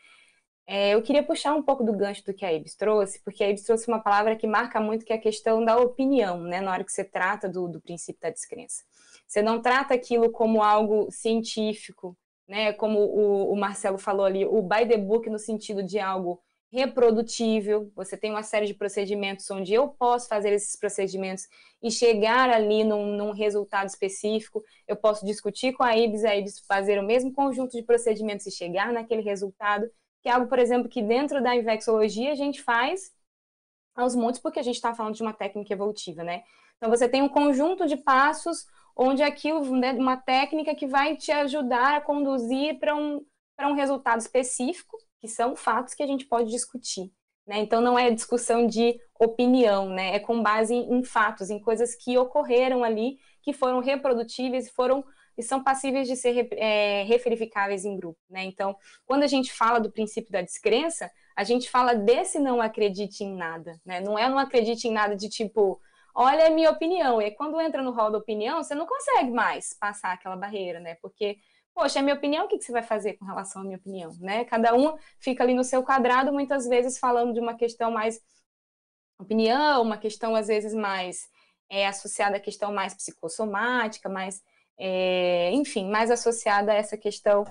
É, eu queria puxar um pouco do gancho do que a Ibis trouxe, porque a Ibis trouxe uma palavra que marca muito que é a questão da opinião, né? Na hora que você trata do, do princípio da descrença. Você não trata aquilo como algo científico, né? Como o, o Marcelo falou ali, o by the book no sentido de algo reprodutível. Você tem uma série de procedimentos onde eu posso fazer esses procedimentos e chegar ali num, num, resultado específico. Eu posso discutir com a IBS, a IBS fazer o mesmo conjunto de procedimentos e chegar naquele resultado, que é algo, por exemplo, que dentro da infecciologia a gente faz aos montes, porque a gente está falando de uma técnica evolutiva, né? Então, você tem um conjunto de passos onde aquilo, né, uma técnica que vai te ajudar a conduzir para um, um resultado específico, que são fatos que a gente pode discutir. Né? Então, não é discussão de opinião, né? é com base em, em fatos, em coisas que ocorreram ali, que foram reprodutíveis, foram e são passíveis de ser é, referificáveis em grupo. Né? Então, quando a gente fala do princípio da descrença, a gente fala desse não acredite em nada. Né? Não é não acredite em nada de tipo, olha a minha opinião. E quando entra no rol da opinião, você não consegue mais passar aquela barreira, né? Porque, poxa, é minha opinião, o que você vai fazer com relação à minha opinião? Né? Cada um fica ali no seu quadrado, muitas vezes falando de uma questão mais opinião, uma questão às vezes mais é, associada à questão mais psicossomática, mais, é, enfim, mais associada a essa questão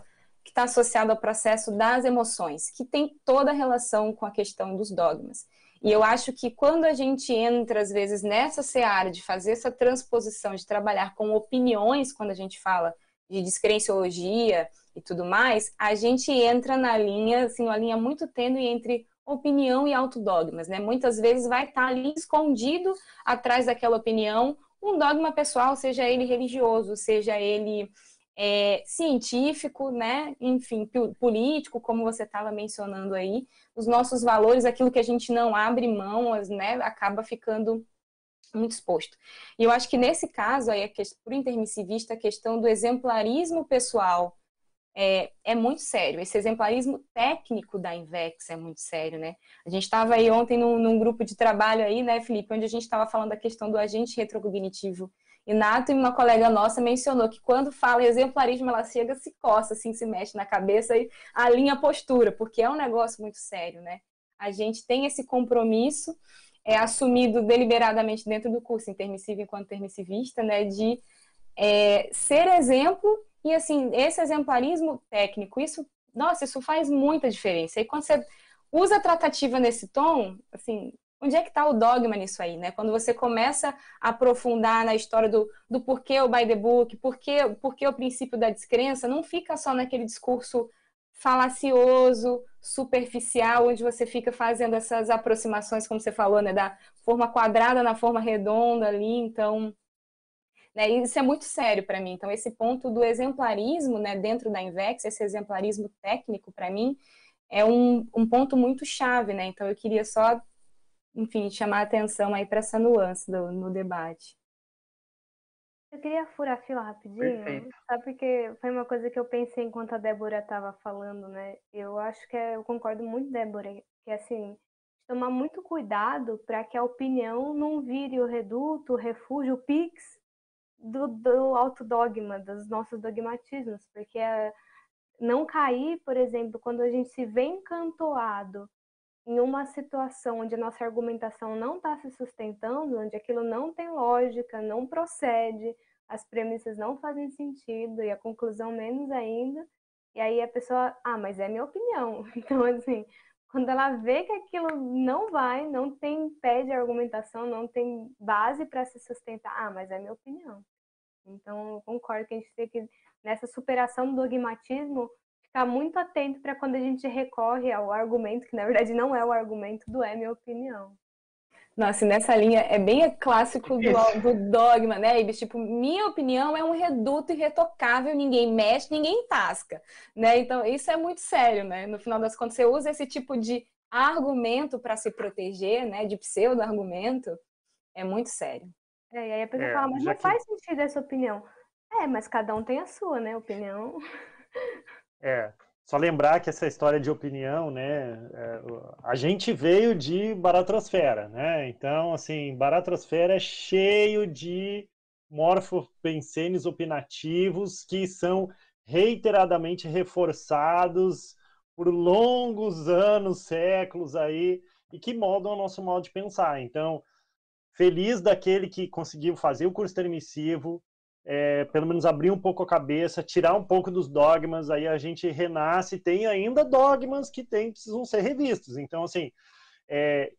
que está associada ao processo das emoções, que tem toda a relação com a questão dos dogmas. E eu acho que quando a gente entra, às vezes, nessa seara de fazer essa transposição, de trabalhar com opiniões, quando a gente fala de descrenciologia e tudo mais, a gente entra na linha, assim, uma linha muito tênue entre opinião e autodogmas, né? Muitas vezes vai estar ali escondido atrás daquela opinião um dogma pessoal, seja ele religioso, seja ele é, científico, né? Enfim, político, como você estava mencionando aí, os nossos valores, aquilo que a gente não abre mão, né? Acaba ficando muito exposto. E eu acho que nesse caso aí, o intermissivista, a questão do exemplarismo pessoal é, é muito sério. Esse exemplarismo técnico da Invex é muito sério, né? A gente estava aí ontem num, num, grupo de trabalho aí, né, Felipe, onde a gente estava falando da questão do agente retrocognitivo inato e uma colega nossa mencionou que quando fala exemplarismo, ela chega, se coça, assim, se mexe na cabeça e alinha a postura, porque é um negócio muito sério, né? A gente tem esse compromisso é assumido deliberadamente dentro do curso intermissivo enquanto intermissivista, né, de é, ser exemplo e assim, esse exemplarismo técnico, isso, nossa, isso faz muita diferença. E quando você usa a tratativa nesse tom, assim, onde é que está o dogma nisso aí, né? Quando você começa a aprofundar na história do, do porquê o by the book, porquê, porquê o princípio da descrença, não fica só naquele discurso falacioso, superficial, onde você fica fazendo essas aproximações, como você falou, né, da forma quadrada na forma redonda ali, então né? Isso é muito sério para mim. Então, esse ponto do exemplarismo né, dentro da Invex, esse exemplarismo técnico, para mim, é um, um ponto muito chave. Né? Então, eu queria só, enfim, chamar a atenção aí para essa nuance do, no debate. Eu queria furar a fila rapidinho, Perfeito. sabe? Porque foi uma coisa que eu pensei enquanto a Débora estava falando, né? Eu acho que é, eu concordo muito, Débora, que assim, tomar muito cuidado para que a opinião não vire o reduto, o refúgio, o pix do, do autodogma, dos nossos dogmatismos, porque é não cair, por exemplo, quando a gente se vê encantoado em uma situação onde a nossa argumentação não está se sustentando, onde aquilo não tem lógica, não procede, as premissas não fazem sentido e a conclusão menos ainda, e aí a pessoa, ah, mas é minha opinião. Então, assim, quando ela vê que aquilo não vai, não tem pé de argumentação, não tem base para se sustentar, ah, mas é minha opinião. Então, eu concordo que a gente tem que, nessa superação do dogmatismo, ficar muito atento para quando a gente recorre ao argumento, que na verdade não é o argumento do é minha opinião. Nossa, nessa linha é bem clássico do, do, dogma, né, Ibis? Tipo, minha opinião é um reduto irretocável, ninguém mexe, ninguém tasca, né? Então, isso é muito sério, né? No final das contas, você usa esse tipo de argumento para se proteger, né, de pseudo-argumento, é muito sério. É, e aí a pessoa é, fala, mas não que... faz sentido essa opinião. É, mas cada um tem a sua, né, opinião. É, só lembrar que essa história de opinião, né, é, a gente veio de baratrosfera, né? Então, assim, baratrosfera é cheio de morfopensenes opinativos que são reiteradamente reforçados por longos anos, séculos aí, e que moldam o nosso modo de pensar. Então, feliz daquele que conseguiu fazer o curso permissivo, é, pelo menos abrir um pouco a cabeça, tirar um pouco dos dogmas, aí a gente renasce, tem ainda dogmas que tem, precisam ser revistos. Então, assim, é,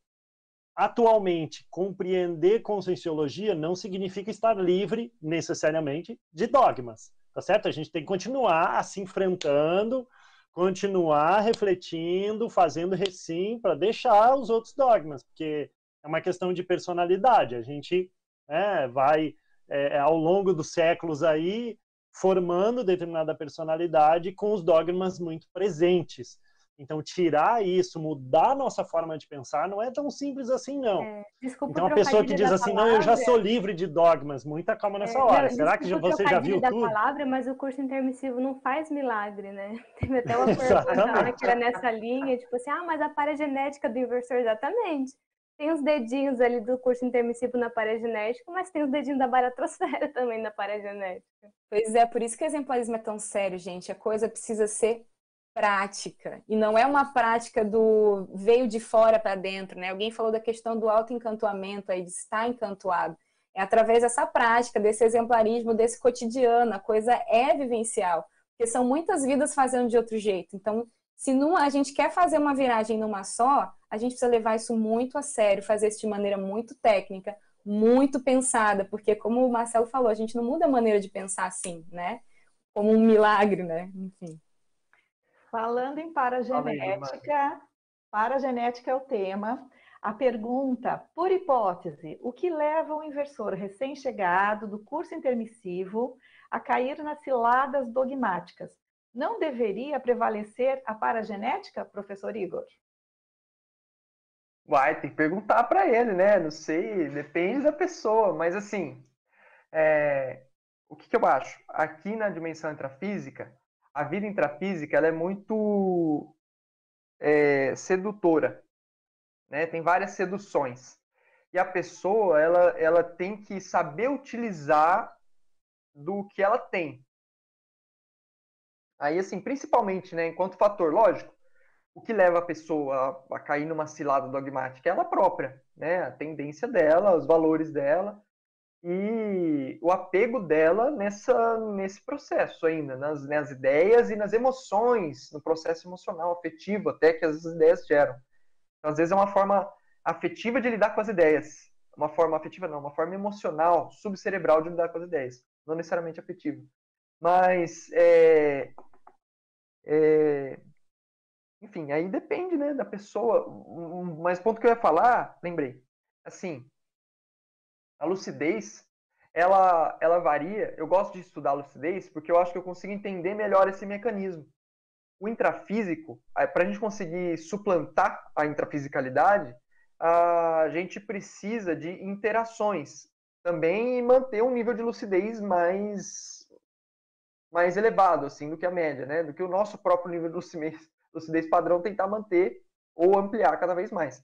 atualmente, compreender conscienciologia não significa estar livre, necessariamente, de dogmas, tá certo? A gente tem que continuar se enfrentando, continuar refletindo, fazendo recim para deixar os outros dogmas, porque é uma questão de personalidade. A gente né, vai é, é, ao longo dos séculos aí formando determinada personalidade com os dogmas muito presentes. Então, tirar isso, mudar a nossa forma de pensar, não é tão simples assim, não. É, então, a pessoa que diz assim, palavra, não, eu já sou livre de dogmas, muita calma nessa é, hora. Não, Será que você já viu da tudo? palavra, mas o curso intermissivo não faz milagre, né? Teve até uma pergunta que era nessa linha, tipo assim, ah, mas a paragenética do inversor, exatamente. Tem os dedinhos ali do curso intermissivo na paragenética, mas tem os dedinhos da baratrosfera também na paragenética. Pois é, por isso que o exemplarismo é tão sério, gente. A coisa precisa ser prática e não é uma prática do veio de fora para dentro, né? Alguém falou da questão do autoencantamento aí de estar encantoado. É através dessa prática, desse exemplarismo, desse cotidiano, a coisa é vivencial, porque são muitas vidas fazendo de outro jeito. Então, se não, a gente quer fazer uma viragem numa só, a gente precisa levar isso muito a sério, fazer isso de maneira muito técnica, muito pensada, porque como o Marcelo falou, a gente não muda a maneira de pensar assim, né? Como um milagre, né? Enfim. Falando em paragenética, paragenética é o tema. A pergunta, por hipótese, o que leva um inversor recém-chegado do curso intermissivo a cair nas ciladas dogmáticas? Não deveria prevalecer a paragenética, professor Igor? Vai, tem que perguntar para ele, né? Não sei, depende da pessoa, mas assim, é... o que, que eu acho? Aqui na dimensão intrafísica, a vida intrafísica ela é muito é, sedutora, né? Tem várias seduções e a pessoa ela, ela tem que saber utilizar do que ela tem. Aí assim, principalmente, né? Enquanto fator lógico, o que leva a pessoa a, cair numa cilada dogmática é ela própria, né? A tendência dela, os valores dela e o apego dela nessa, nesse processo ainda, nas, nas ideias e nas emoções, no processo emocional, afetivo, até que as ideias geram. Então, às vezes é uma forma afetiva de lidar com as ideias. Uma forma afetiva não, uma forma emocional, subcerebral de lidar com as ideias. Não necessariamente afetiva. Mas, é, é, enfim, aí depende né, da pessoa. Mas ponto que eu ia falar, lembrei. Assim, a lucidez, ela, ela varia. Eu gosto de estudar a lucidez porque eu acho que eu consigo entender melhor esse mecanismo. O intrafísico, para a gente conseguir suplantar a intrafisicalidade, a gente precisa de interações também e manter um nível de lucidez mais mais elevado assim do que a média, né? Do que o nosso próprio nível de lucidez, lucidez padrão tentar manter ou ampliar cada vez mais.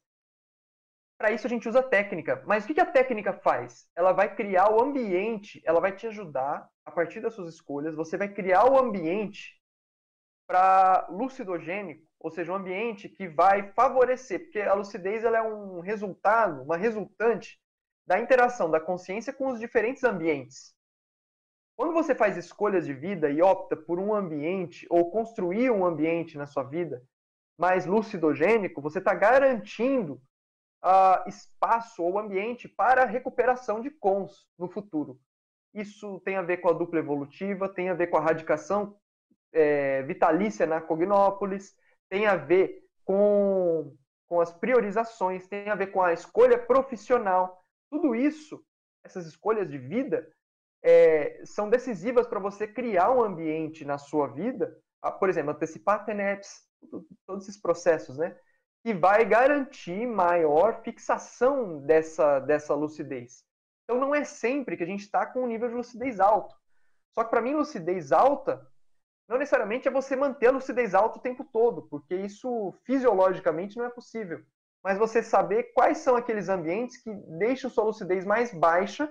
Para isso a gente usa técnica. Mas o que a técnica faz? Ela vai criar o ambiente, ela vai te ajudar, a partir das suas escolhas, você vai criar o ambiente para lucidogênico, ou seja, um ambiente que vai favorecer, porque a lucidez ela é um resultado, uma resultante da interação da consciência com os diferentes ambientes. Quando você faz escolhas de vida e opta por um ambiente ou construir um ambiente na sua vida mais lucidogênico, você está garantindo uh, espaço ou ambiente para recuperação de cons no futuro. Isso tem a ver com a dupla evolutiva, tem a ver com a radicação é, vitalícia na Cognópolis, tem a ver com, com as priorizações, tem a ver com a escolha profissional. Tudo isso, essas escolhas de vida, é, são decisivas para você criar um ambiente na sua vida, por exemplo, antecipar TENEPS, todos esses processos, né? que vai garantir maior fixação dessa, dessa lucidez. Então não é sempre que a gente está com um nível de lucidez alto. Só que para mim, lucidez alta não necessariamente é você manter a lucidez alta o tempo todo, porque isso fisiologicamente não é possível. Mas você saber quais são aqueles ambientes que deixam sua lucidez mais baixa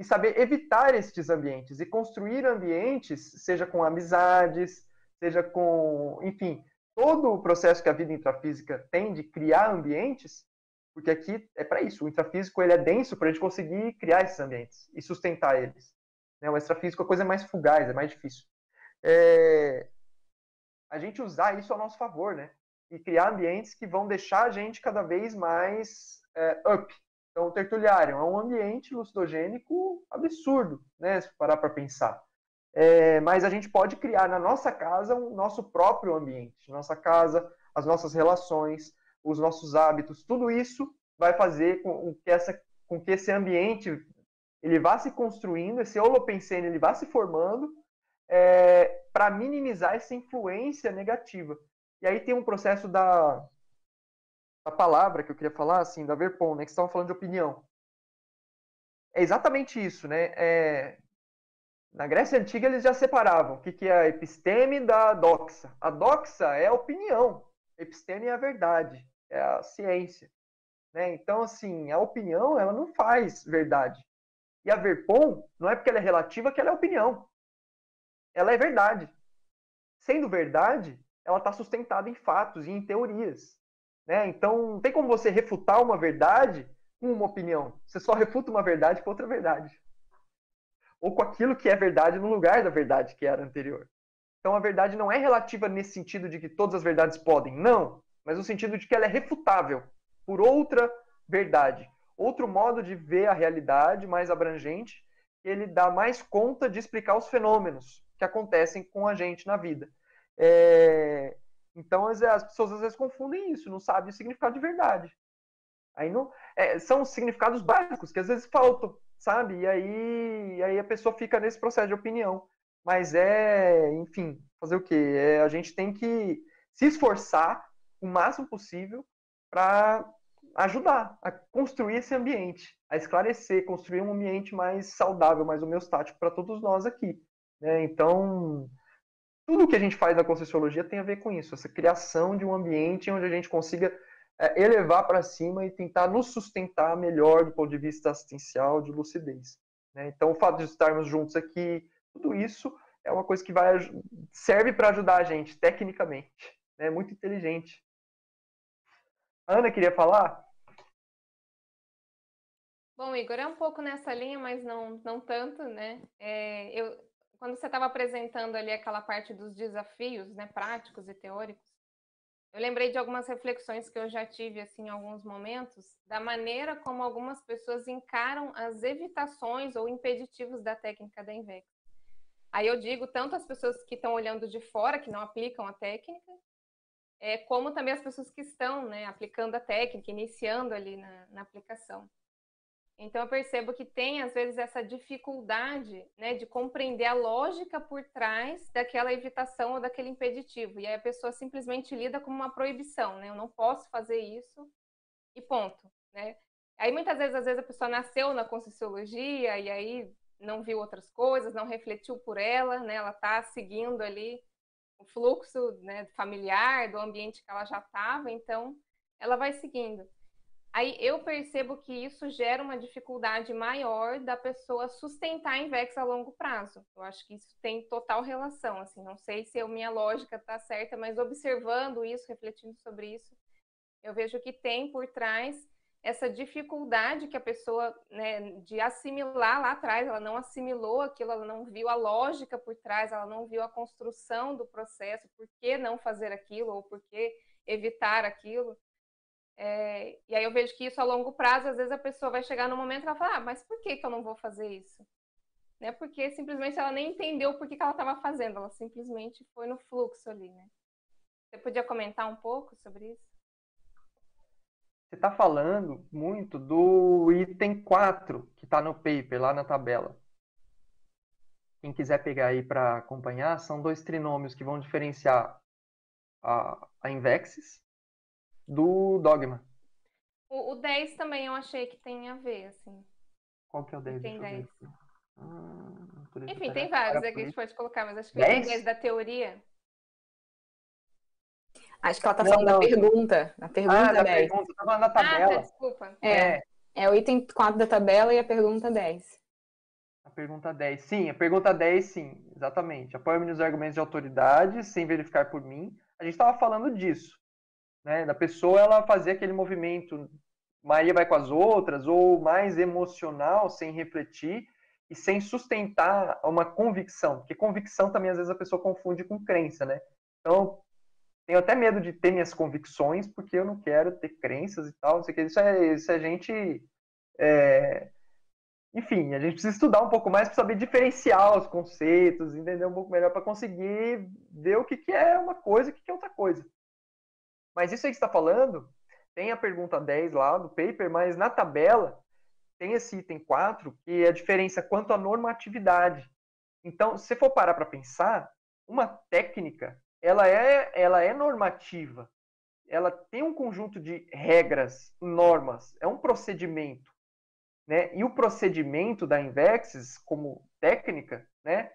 e saber evitar estes ambientes e construir ambientes, seja com amizades, seja com, enfim, todo o processo que a vida intrafísica tem de criar ambientes, porque aqui é para isso. O intrafísico ele é denso para a gente conseguir criar esses ambientes e sustentar eles. Né? O extrafísico é a coisa mais fugaz, é mais difícil. É... A gente usar isso ao nosso favor, né? E criar ambientes que vão deixar a gente cada vez mais é, up. Então, o tertuliário é um ambiente lucidogênico absurdo, né? Se parar para pensar. É, mas a gente pode criar na nossa casa o um nosso próprio ambiente. Nossa casa, as nossas relações, os nossos hábitos, tudo isso vai fazer com que, essa, com que esse ambiente ele vá se construindo, esse holopensene ele vá se formando é, para minimizar essa influência negativa. E aí tem um processo da, da palavra que eu queria falar, assim, da Verpon, né, que estavam falando de opinião. É exatamente isso, né? É, na Grécia Antiga eles já separavam o que, que é a episteme da doxa. A doxa é a opinião, a episteme é a verdade, é a ciência. Né? Então, assim, a opinião ela não faz verdade. E a verpom não é porque ela é relativa que ela é opinião. Ela é verdade. Sendo verdade, ela está sustentada em fatos e em teorias. Né? Então, não tem como você refutar uma verdade com uma opinião. Você só refuta uma verdade com outra verdade ou com aquilo que é verdade no lugar da verdade que era anterior. Então a verdade não é relativa nesse sentido de que todas as verdades podem, não, mas no sentido de que ela é refutável por outra verdade, outro modo de ver a realidade mais abrangente, ele dá mais conta de explicar os fenômenos que acontecem com a gente na vida. É... Então as, pessoas às vezes confundem isso, não sabem o significado de verdade. Aí não, é, são significados básicos que às vezes faltam sabe? E aí, e aí a pessoa fica nesse processo de opinião. Mas é, enfim, fazer o quê? É, a gente tem que se esforçar o máximo possível para ajudar a construir esse ambiente, a esclarecer, construir um ambiente mais saudável, mais homeostático para todos nós aqui. Né? Então, tudo que a gente faz na Conscienciologia tem a ver com isso, essa criação de um ambiente onde a gente consiga é, elevar para cima e tentar nos sustentar melhor do ponto de vista assistencial, de lucidez. Né? Então, o fato de estarmos juntos aqui, tudo isso é uma coisa que vai serve para ajudar a gente tecnicamente. É né? muito inteligente. Ana queria falar? Bom, Igor, é um pouco nessa linha, mas não, não tanto, né? É, eu, quando você estava apresentando ali aquela parte dos desafios, né, práticos e teóricos, eu lembrei de algumas reflexões que eu já tive assim em alguns momentos, da maneira como algumas pessoas encaram as evitações ou impeditivos da técnica da Invex. Aí eu digo tanto as pessoas que estão olhando de fora, que não aplicam a técnica, é, como também as pessoas que estão né, aplicando a técnica, iniciando ali na, na aplicação. Então eu percebo que tem às vezes essa dificuldade, né, de compreender a lógica por trás daquela evitação ou daquele impeditivo. E aí a pessoa simplesmente lida como uma proibição, né? Eu não posso fazer isso e ponto, né? Aí muitas vezes às vezes a pessoa nasceu na conscienciologia e aí não viu outras coisas, não refletiu por ela, né? Ela está seguindo ali o fluxo, né, familiar, do ambiente que ela já estava, então ela vai seguindo. Aí eu percebo que isso gera uma dificuldade maior da pessoa sustentar a Invex a longo prazo. Eu acho que isso tem total relação, assim, não sei se a minha lógica está certa, mas observando isso, refletindo sobre isso, eu vejo que tem por trás essa dificuldade que a pessoa, né, de assimilar lá atrás, ela não assimilou aquilo, ela não viu a lógica por trás, ela não viu a construção do processo, por que não fazer aquilo ou por que evitar aquilo. É, e aí eu vejo que isso a longo prazo, às vezes a pessoa vai chegar no momento que ela fala, ah, mas por que, que eu não vou fazer isso? Né? Porque simplesmente ela nem entendeu por que, que ela estava fazendo, ela simplesmente foi no fluxo ali, né? Você podia comentar um pouco sobre isso? Você está falando muito do item 4, que está no paper, lá na tabela. Quem quiser pegar aí para acompanhar, são dois trinômios que vão diferenciar a, a Invexis do Dogma. O, o 10 também eu achei que tem a ver, assim. Qual que é o 10? Tem 10. Ah, Enfim, tem vários aqui que a gente pode colocar, mas acho que 10? tem 10 da teoria. Acho que ela tá falando não, da pergunta. A pergunta ah, da 10. pergunta, tá falando da tabela. Ah, tá, desculpa. É, é. é o item 4 da tabela e a pergunta 10. A pergunta 10. Sim, a pergunta 10, sim, exatamente. Apoio-me nos argumentos de autoridade, sem verificar por mim. A gente estava falando disso né? Da pessoa ela fazer aquele movimento, Maria vai com as outras, ou mais emocional, sem refletir e sem sustentar uma convicção, porque convicção também às vezes a pessoa confunde com crença, né? Então, tenho até medo de ter minhas convicções, porque eu não quero ter crenças e tal, não sei o que. Isso é, isso é a gente. É... Enfim, a gente precisa estudar um pouco mais para saber diferenciar os conceitos, entender um pouco melhor para conseguir ver o que, que é uma coisa e o que, que é outra coisa. Mas isso aí que está falando, tem a pergunta 10 lá do paper, mas na tabela tem esse item 4, que é a diferença quanto à normatividade. Então, se for parar para pensar, uma técnica ela é, ela é normativa. Ela tem um conjunto de regras, normas, é um procedimento. Né? E o procedimento da Invexis, como técnica, né,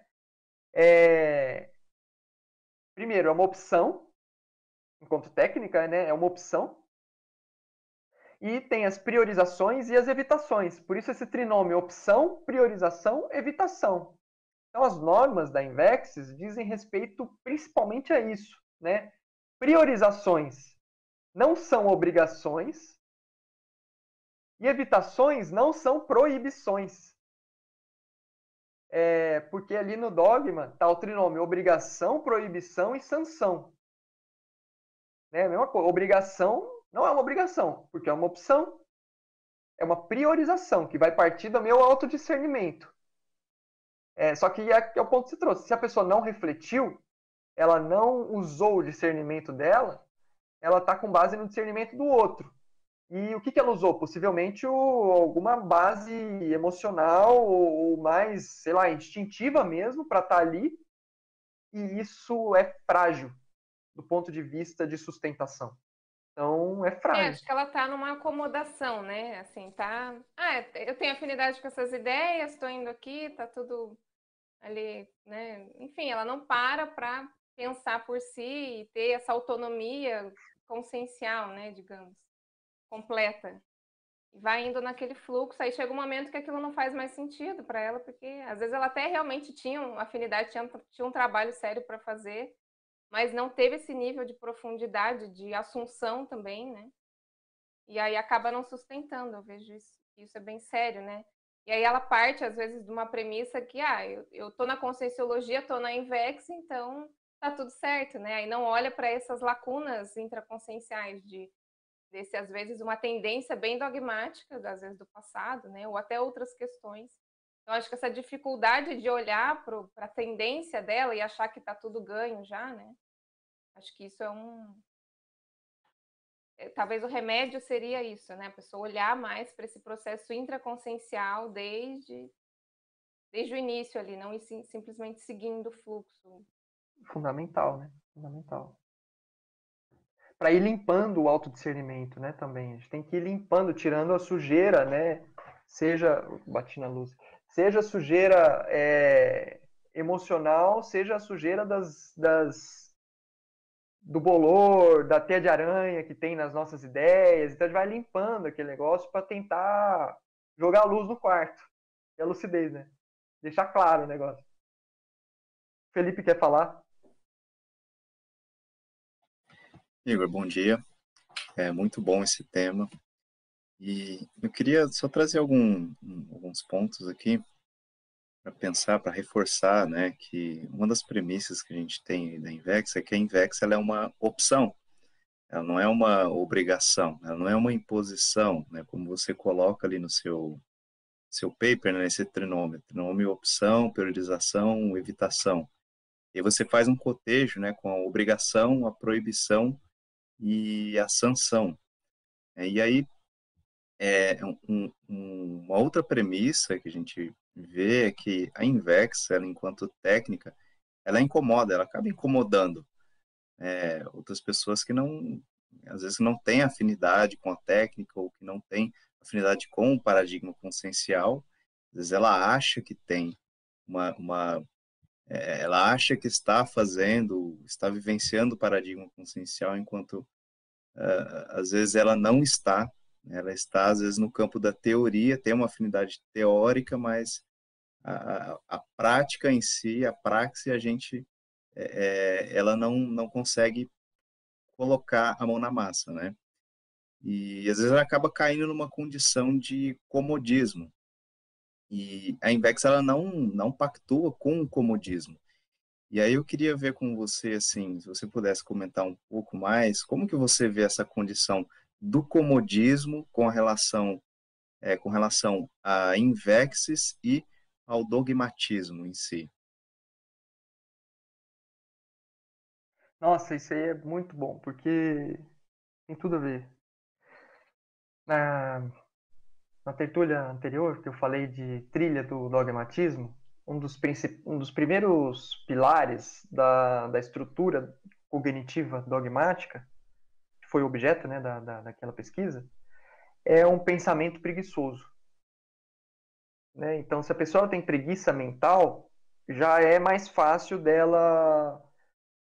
é, primeiro, é uma opção, enquanto técnica, né, é uma opção, e tem as priorizações e as evitações. Por isso esse trinômio opção, priorização, evitação. Então as normas da Invexis dizem respeito principalmente a isso, né? Priorizações não são obrigações e evitações não são proibições. É, porque ali no dogma está o trinômio obrigação, proibição e sanção. Né? Mesma coisa, obrigação não é uma obrigação, porque é uma opção. É uma priorização que vai partir do meu autodiscernimento. É, só que é, é o ponto que você trouxe. Se a pessoa não refletiu, ela não usou o discernimento dela, ela está com base no discernimento do outro. E o que, que ela usou? Possivelmente o, alguma base emocional ou, ou, mais, sei lá, instintiva mesmo para estar tá ali. E isso é frágil do ponto de vista de sustentação. Então, é frágil. É, acho que ela está numa acomodação, né? Assim, tá. Ah, eu tenho afinidade com essas ideias, estou indo aqui, tá tudo ali, né? Enfim, ela não para para pensar por si e ter essa autonomia consciencial, né? Digamos, completa. Vai indo naquele fluxo, aí chega um momento que aquilo não faz mais sentido para ela, porque às vezes ela até realmente tinha uma afinidade, tinha, tinha um trabalho sério para fazer, mas não teve esse nível de profundidade, de assunção também, né? E aí acaba não sustentando, eu vejo isso, isso é bem sério, né? E aí ela parte, às vezes, de uma premissa que, ah, eu, eu tô na conscienciologia, tô na Invex, então tá tudo certo, né? Aí não olha para essas lacunas intraconscienciais de desse, às vezes, uma tendência bem dogmática, às vezes, do passado, né? Ou até outras questões. Então, acho que essa dificuldade de olhar para a tendência dela e achar que está tudo ganho já, né? Acho que isso é um. É, talvez o remédio seria isso, né? A pessoa olhar mais para esse processo intraconsciencial desde, desde o início ali, não sim, simplesmente seguindo o fluxo. Fundamental, né? Fundamental. Para ir limpando o autodiscernimento, né? Também. A gente tem que ir limpando, tirando a sujeira, né? Seja. Bati na luz seja sujeira é, emocional, seja a sujeira das, das, do bolor, da teia de aranha que tem nas nossas ideias. Então a gente vai limpando aquele negócio para tentar jogar a luz no quarto. É a lucidez, né? Deixar claro o negócio. Felipe quer falar? Igor, bom dia. É muito bom esse tema. E eu queria só trazer algum, alguns pontos aqui para pensar, para reforçar, né, que uma das premissas que a gente tem da Invex é que a Invex ela é uma opção, ela não é uma obrigação, ela não é uma imposição, né, como você coloca ali no seu seu paper, né, esse trinômio, trinômio opção, priorização, evitação. E você faz um cotejo, né, com a obrigação, a proibição e a sanção. E aí é, um, um, uma outra premissa que a gente vê é que a Invex, ela, enquanto técnica, ela incomoda, ela acaba incomodando é, outras pessoas que não, às vezes, não têm afinidade com a técnica ou que não têm afinidade com o paradigma consciencial. Às vezes ela acha que tem uma, uma é, ela acha que está fazendo, está vivenciando o paradigma consciencial, enquanto uh, às vezes ela não está ela está, às vezes, no campo da teoria, tem uma afinidade teórica, mas a, a, a prática em si, a praxe, a gente, é, é, ela não, não consegue colocar a mão na massa, né? E às vezes ela acaba caindo numa condição de comodismo. E a Invex ela não não pactua com o comodismo. E aí eu queria ver com você assim, se você pudesse comentar um pouco mais, como que você vê essa condição do comodismo com relação é, com relação a invexes e ao dogmatismo em si. Nossa, isso aí é muito bom, porque tem tudo a ver. Na, na tertúlia anterior, que eu falei de trilha do dogmatismo, um dos, um dos primeiros pilares da, da estrutura cognitiva dogmática, foi objeto né, da, da, daquela pesquisa, é um pensamento preguiçoso. Né? Então, se a pessoa tem preguiça mental, já é mais fácil dela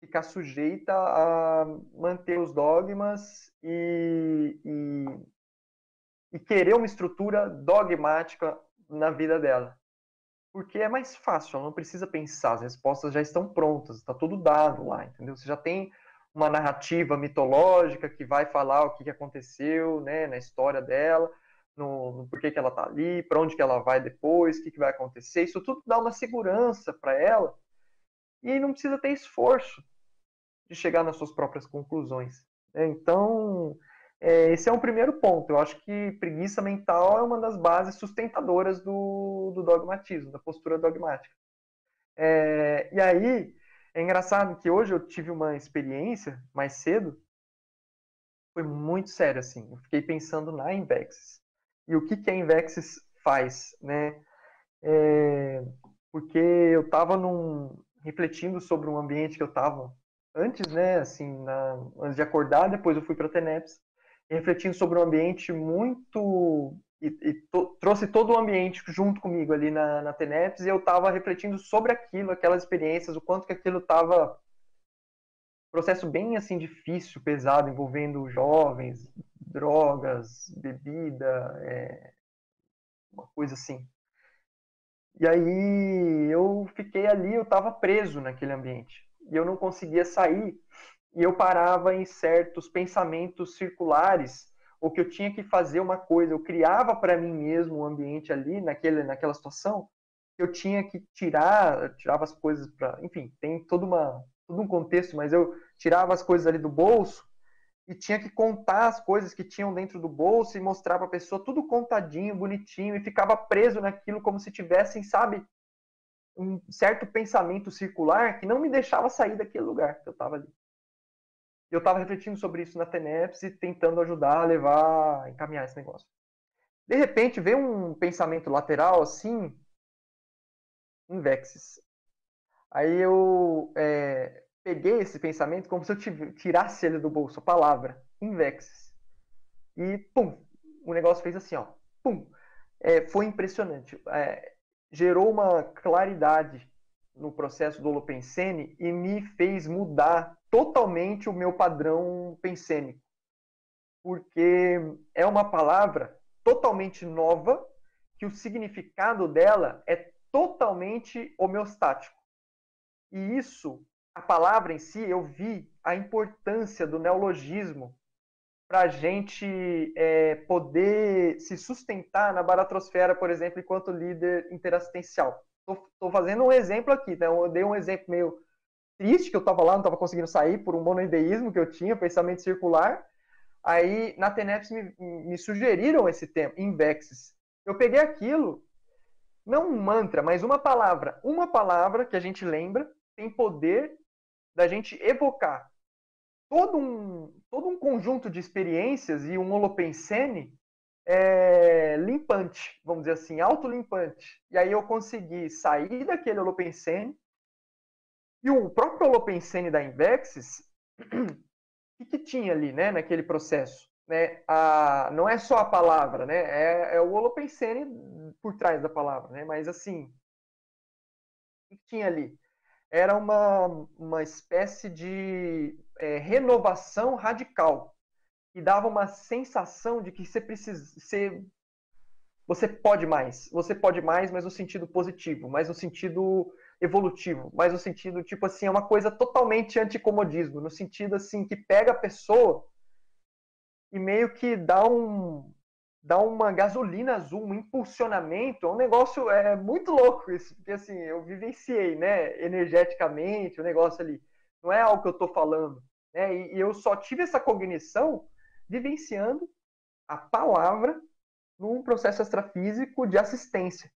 ficar sujeita a manter os dogmas e, e, e querer uma estrutura dogmática na vida dela. Porque é mais fácil, ela não precisa pensar, as respostas já estão prontas, está tudo dado lá, entendeu? Você já tem uma narrativa mitológica que vai falar o que aconteceu né, na história dela, no, no porquê que ela está ali, para onde que ela vai depois, o que, que vai acontecer. Isso tudo dá uma segurança para ela e não precisa ter esforço de chegar nas suas próprias conclusões. Né? Então, é, esse é um primeiro ponto. Eu acho que preguiça mental é uma das bases sustentadoras do, do dogmatismo, da postura dogmática. É, e aí, é engraçado que hoje eu tive uma experiência mais cedo, foi muito sério assim. Eu fiquei pensando na Invexis. E o que, que a Invexis faz, né? É, porque eu estava refletindo sobre um ambiente que eu estava antes, né, assim, na, antes de acordar, depois eu fui para a Teneps, refletindo sobre um ambiente muito e, e to, trouxe todo o ambiente junto comigo ali na, na Teneps e eu estava refletindo sobre aquilo, aquelas experiências, o quanto que aquilo estava processo bem assim difícil, pesado, envolvendo jovens, drogas, bebida, é, uma coisa assim. E aí eu fiquei ali, eu estava preso naquele ambiente e eu não conseguia sair. E eu parava em certos pensamentos circulares, ou que eu tinha que fazer uma coisa, eu criava para mim mesmo um ambiente ali, naquele, naquela situação, eu tinha que tirar, tirava as coisas para, enfim, tem todo uma todo um contexto, mas eu tirava as coisas ali do bolso e tinha que contar as coisas que tinham dentro do bolso e mostrar para a pessoa tudo contadinho, bonitinho e ficava preso naquilo como se tivessem, sabe, um certo pensamento circular que não me deixava sair daquele lugar que eu estava ali. Eu estava refletindo sobre isso na TENEPS e tentando ajudar a levar, encaminhar esse negócio. De repente, veio um pensamento lateral assim, invexis. Aí eu é, peguei esse pensamento como se eu tirasse ele do bolso, a palavra, invexis. E, pum, o negócio fez assim, ó, pum. É, foi impressionante. É, gerou uma claridade no processo do Holopensene e me fez mudar totalmente o meu padrão pensênico. Porque é uma palavra totalmente nova, que o significado dela é totalmente homeostático. E isso, a palavra em si, eu vi a importância do neologismo para a gente é, poder se sustentar na baratrosfera, por exemplo, enquanto líder interassistencial. Estou fazendo um exemplo aqui, né? eu dei um exemplo meio triste, que eu estava lá, não estava conseguindo sair por um monoideísmo que eu tinha, pensamento circular. Aí, na TENEPS, me, me sugeriram esse tema, Invexis. Eu peguei aquilo, não um mantra, mas uma palavra. Uma palavra que a gente lembra tem poder da gente evocar todo um, todo um conjunto de experiências e um holopensene é, limpante, vamos dizer assim, autolimpante. E aí eu consegui sair daquele holopensene e o próprio holopensene da Invexis, o que, tinha ali, né, naquele processo? Né? A, não é só a palavra, né? É, é o holopensene por trás da palavra, né? Mas assim, o que tinha ali? Era uma, uma espécie de é, renovação radical e dava uma sensação de que você precisa ser você pode mais, você pode mais, mas no sentido positivo, mas no sentido evolutivo, mas no sentido tipo assim é uma coisa totalmente anticomodismo, no sentido assim que pega a pessoa e meio que dá um dá uma gasolina azul, um impulsionamento, é um negócio é muito louco isso, porque assim, eu vivenciei, né, energeticamente, o negócio ali. Não é algo que eu estou falando, né? E, e eu só tive essa cognição vivenciando a palavra num processo extrafísico de assistência.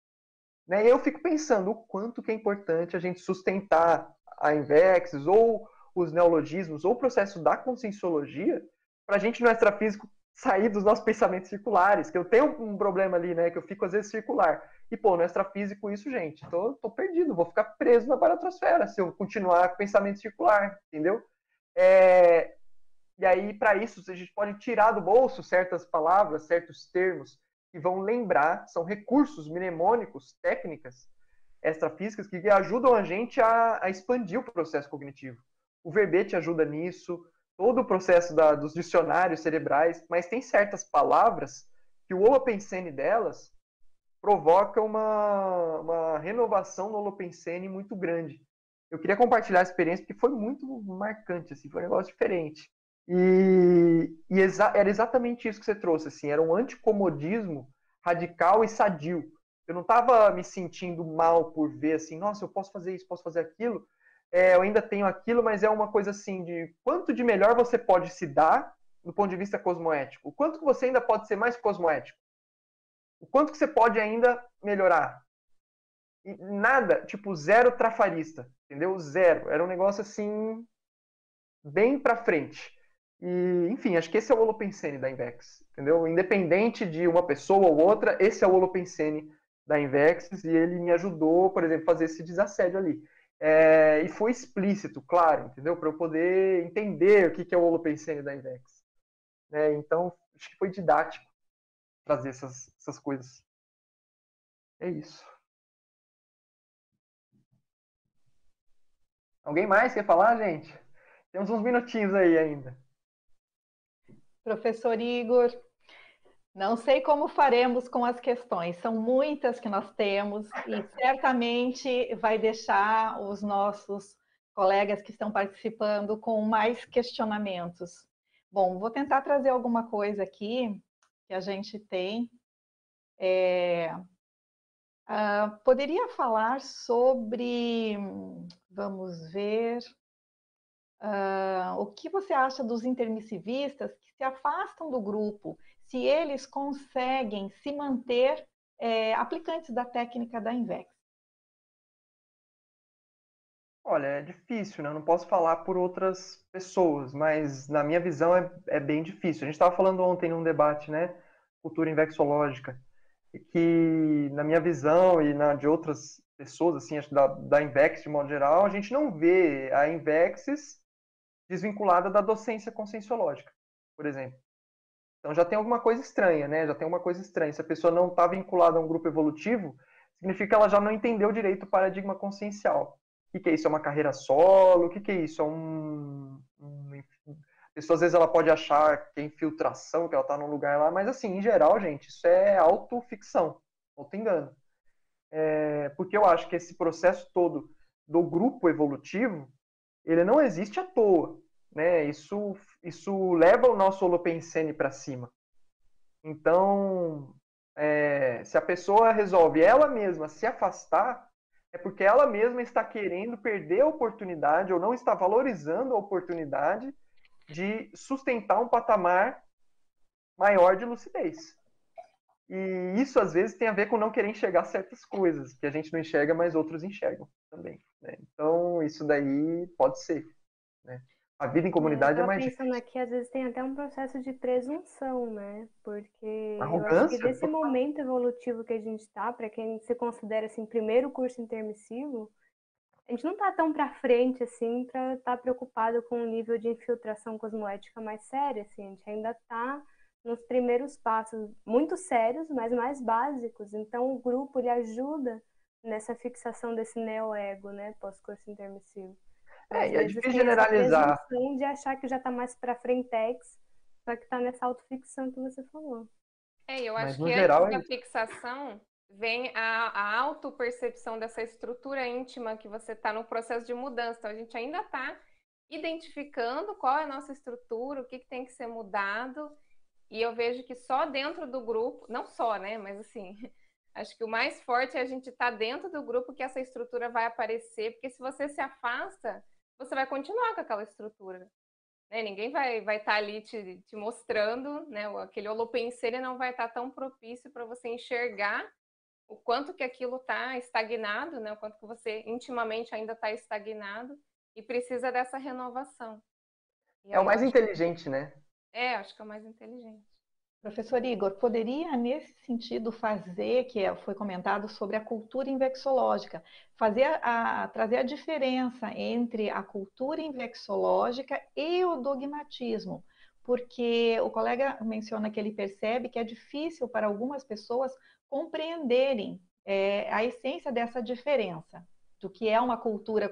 Né? Eu fico pensando o quanto que é importante a gente sustentar a Invexes ou os neologismos ou o processo da conscienciologia para a gente no extrafísico sair dos nossos pensamentos circulares, que eu tenho um problema ali, né, que eu fico às vezes circular. E, pô, no extrafísico isso, gente, tô, tô perdido, vou ficar preso na baratrosfera se eu continuar com pensamento circular, entendeu? É, e aí, para isso, a gente pode tirar do bolso certas palavras, certos termos que vão lembrar, são recursos mnemônicos, técnicas extrafísicas que ajudam a gente a, a expandir o processo cognitivo. O verbete ajuda nisso, todo o processo da, dos dicionários cerebrais, mas tem certas palavras que o holopensene delas provoca uma, uma renovação no holopensene muito grande. Eu queria compartilhar a experiência porque foi muito marcante, assim, foi um negócio diferente. E, e exa era exatamente isso que você trouxe, assim, era um anticomodismo radical e sadio. Eu não estava me sentindo mal por ver assim, nossa, eu posso fazer isso, posso fazer aquilo. É, eu ainda tenho aquilo, mas é uma coisa assim de quanto de melhor você pode se dar do ponto de vista cosmoético. O quanto que você ainda pode ser mais cosmoético. O quanto que você pode ainda melhorar. E nada, tipo, zero trafarista, entendeu? Zero. Era um negócio assim, bem pra frente. E, enfim, acho que esse é o Holopensene da Invex, entendeu? Independente de uma pessoa ou outra, esse é o Holopensene da Invex e ele me ajudou, por exemplo, a fazer esse desassédio ali. É, e foi explícito, claro, entendeu? Para eu poder entender o que, que é o Holopensene da Invex. É, então, acho que foi didático trazer essas, essas coisas. É isso. Alguém mais quer falar, gente? Temos uns minutinhos aí ainda. Professor Igor, não sei como faremos com as questões, são muitas que nós temos e certamente vai deixar os nossos colegas que estão participando com mais questionamentos. Bom, vou tentar trazer alguma coisa aqui que a gente tem. É, uh, poderia falar sobre, vamos ver, uh, o que você acha dos intermissivistas que se afastam do grupo, se eles conseguem se manter é, aplicantes da técnica da Invex? Olha, é difícil, né? Eu não posso falar por outras pessoas, mas na minha visão é, é bem difícil. A gente estava falando ontem num debate, né? Cultura invexológica, que na minha visão e na de outras pessoas, assim, acho da, da Invex de modo geral, a gente não vê a Invexes desvinculada da docência conscienciológica, por exemplo. Então já tem alguma coisa estranha, né? Já tem alguma coisa estranha. Se a pessoa não está vinculada a um grupo evolutivo, significa que ela já não entendeu direito o paradigma consciencial. O que, é isso? É uma carreira solo? O que, é isso? É um, um... A pessoa, às vezes, ela pode achar que é infiltração, que ela está num lugar lá, mas, assim, em geral, gente, isso é autoficção, auto-engano. É... Porque eu acho que esse processo todo do grupo evolutivo, ele não existe à toa. Né? Isso, isso leva o nosso holopensene para cima. Então, é... se a pessoa resolve ela mesma se afastar, é porque ela mesma está querendo perder a oportunidade ou não está valorizando a oportunidade de sustentar um patamar maior de lucidez. E isso às vezes tem a ver com não querer enxergar certas coisas que a gente não enxerga, mas outros enxergam também. Né? Então isso daí pode ser. Né? A vida em comunidade é, é mais pensando aqui, às vezes tem até um processo de presunção, né? Porque Arrogância, eu acho que desse momento evolutivo que a gente está, para quem se considera assim primeiro curso intermissivo, a gente não está tão para frente assim para estar tá preocupado com um nível de infiltração cosmoética mais sério, assim, a gente ainda está nos primeiros passos muito sérios, mas mais básicos. Então o grupo ele ajuda nessa fixação desse neo-ego, né, pós-curso intermissivo. É, e é difícil generalizar. de achar que já está mais para frentex, só que está nessa autoficção que você falou. É, eu acho Mas, que geral, antes é da fixação vem a, a autopercepção dessa estrutura íntima que você está no processo de mudança. Então, a gente ainda está identificando qual é a nossa estrutura, o que, que tem que ser mudado. E eu vejo que só dentro do grupo, não só, né? Mas assim, acho que o mais forte é a gente estar tá dentro do grupo que essa estrutura vai aparecer, porque se você se afasta, você vai continuar com aquela estrutura. Né? Ninguém vai estar vai tá ali te, te mostrando, né? aquele holopensene não vai estar tá tão propício para você enxergar o quanto que aquilo está estagnado, né? o quanto que você intimamente ainda está estagnado e precisa dessa renovação. E é o mais inteligente, né? É, acho que é o mais inteligente. Professor Igor, poderia, nesse sentido, fazer, que é, foi comentado sobre a cultura invexológica, fazer a, trazer a diferença entre a cultura invexológica e o dogmatismo? Porque o colega menciona que ele percebe que é difícil para algumas pessoas compreenderem é, a essência dessa diferença, do que é uma cultura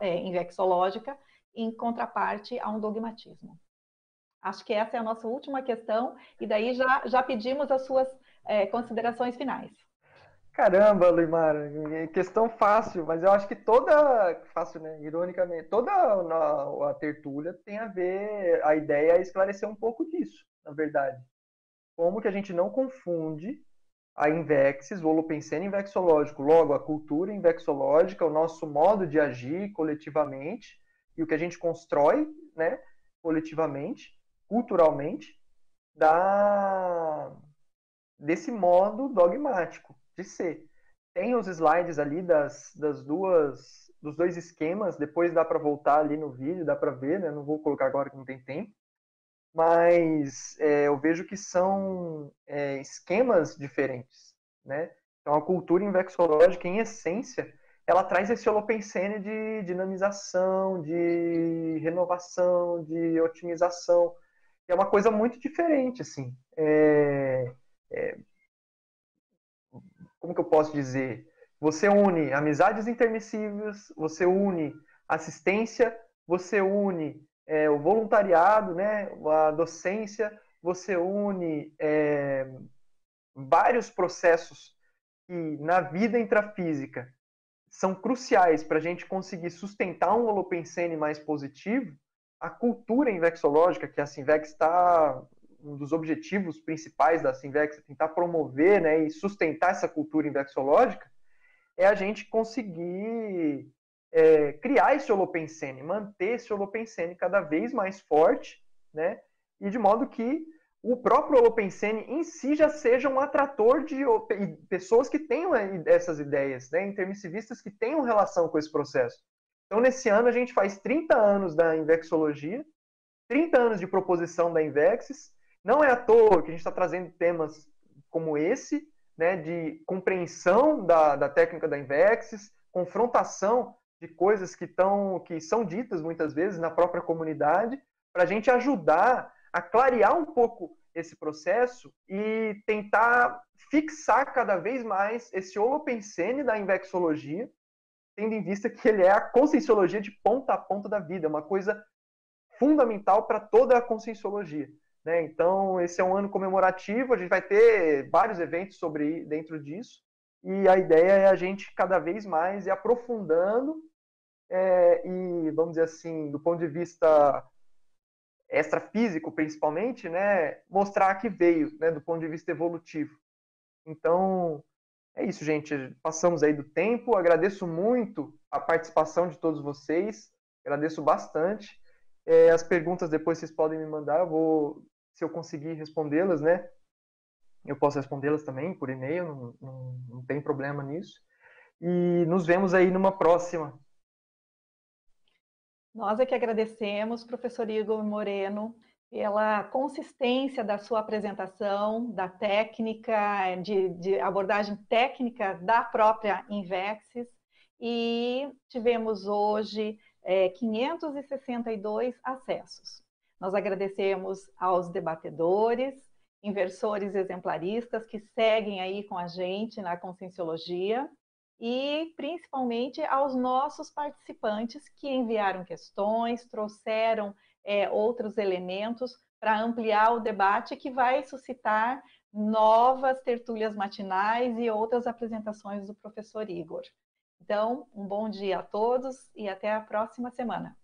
é, invexológica em contraparte a um dogmatismo. Acho que essa é a nossa última questão, e daí já, já pedimos as suas é, considerações finais. Caramba, Luimar, questão fácil, mas eu acho que toda, fácil, né, ironicamente, toda a, a tertúlia tem a ver, a ideia é esclarecer um pouco disso, na verdade. Como que a gente não confunde a Invexis, o holopensene invexológico, logo a cultura invexológica, o nosso modo de agir coletivamente e o que a gente constrói, né, coletivamente, culturalmente da desse modo dogmático de ser. Tem os slides ali das, das duas dos dois esquemas, depois dá para voltar ali no vídeo, dá para ver, né? Não vou colocar agora que não tem tempo. Mas é, eu vejo que são é, esquemas diferentes, né? Então a cultura invexológica, em essência, ela traz esse holopensene de dinamização, de renovação, de otimização é uma coisa muito diferente, assim. É, é, como que eu posso dizer? Você une amizades intermissíveis, você une assistência, você une é, o voluntariado, né, a docência, você une é, vários processos que na vida intrafísica são cruciais para a gente conseguir sustentar um holopensene mais positivo a cultura invexológica, que a Sinvex está um dos objetivos principais da Sinvex é tentar promover né, e sustentar essa cultura invexológica, é a gente conseguir é, criar esse holopensene, manter esse holopensene cada vez mais forte, né, e de modo que o próprio holopensene em si já seja um atrator de pessoas que tenham essas ideias, né, intermissivistas que tenham relação com esse processo. Então, nesse ano, a gente faz 30 anos da Invexologia, 30 anos de proposição da Invexis. Não é à toa que a gente está trazendo temas como esse, né, de compreensão da, da técnica da Invexis, confrontação de coisas que, tão, que são ditas muitas vezes na própria comunidade, para a gente ajudar a clarear um pouco esse processo e tentar fixar cada vez mais esse holopensene da invexologia, tendo em vista que ele é a conscienciologia de ponta a ponta da vida, é uma coisa fundamental para toda a conscienciologia. Né? Então, esse é um ano comemorativo, a gente vai ter vários eventos sobre dentro disso, e a ideia é a gente cada vez mais ir aprofundando é, e, vamos dizer assim, do ponto de vista extrafísico, principalmente, né, mostrar que veio, né, do ponto de vista evolutivo. Então, é isso, gente. Passamos aí do tempo. Agradeço muito a participação de todos vocês. Agradeço bastante. É, as perguntas depois vocês podem me mandar. Eu vou, se eu conseguir respondê-las, né? Eu posso respondê-las também por e-mail. Não, não, não tem problema nisso. E nos vemos aí numa próxima. Nós é que agradecemos, professor Igor Moreno pela consistência da sua apresentação, da técnica, de, de, abordagem técnica da própria Invexis, e tivemos hoje é, 562 acessos. Nós agradecemos aos debatedores, inversores exemplaristas que seguem aí com a gente na Conscienciologia, e principalmente aos nossos participantes que enviaram questões, trouxeram é, outros elementos para ampliar o debate que vai suscitar novas tertúlias matinais e outras apresentações do professor Igor. Então, um bom dia a todos e até a próxima semana.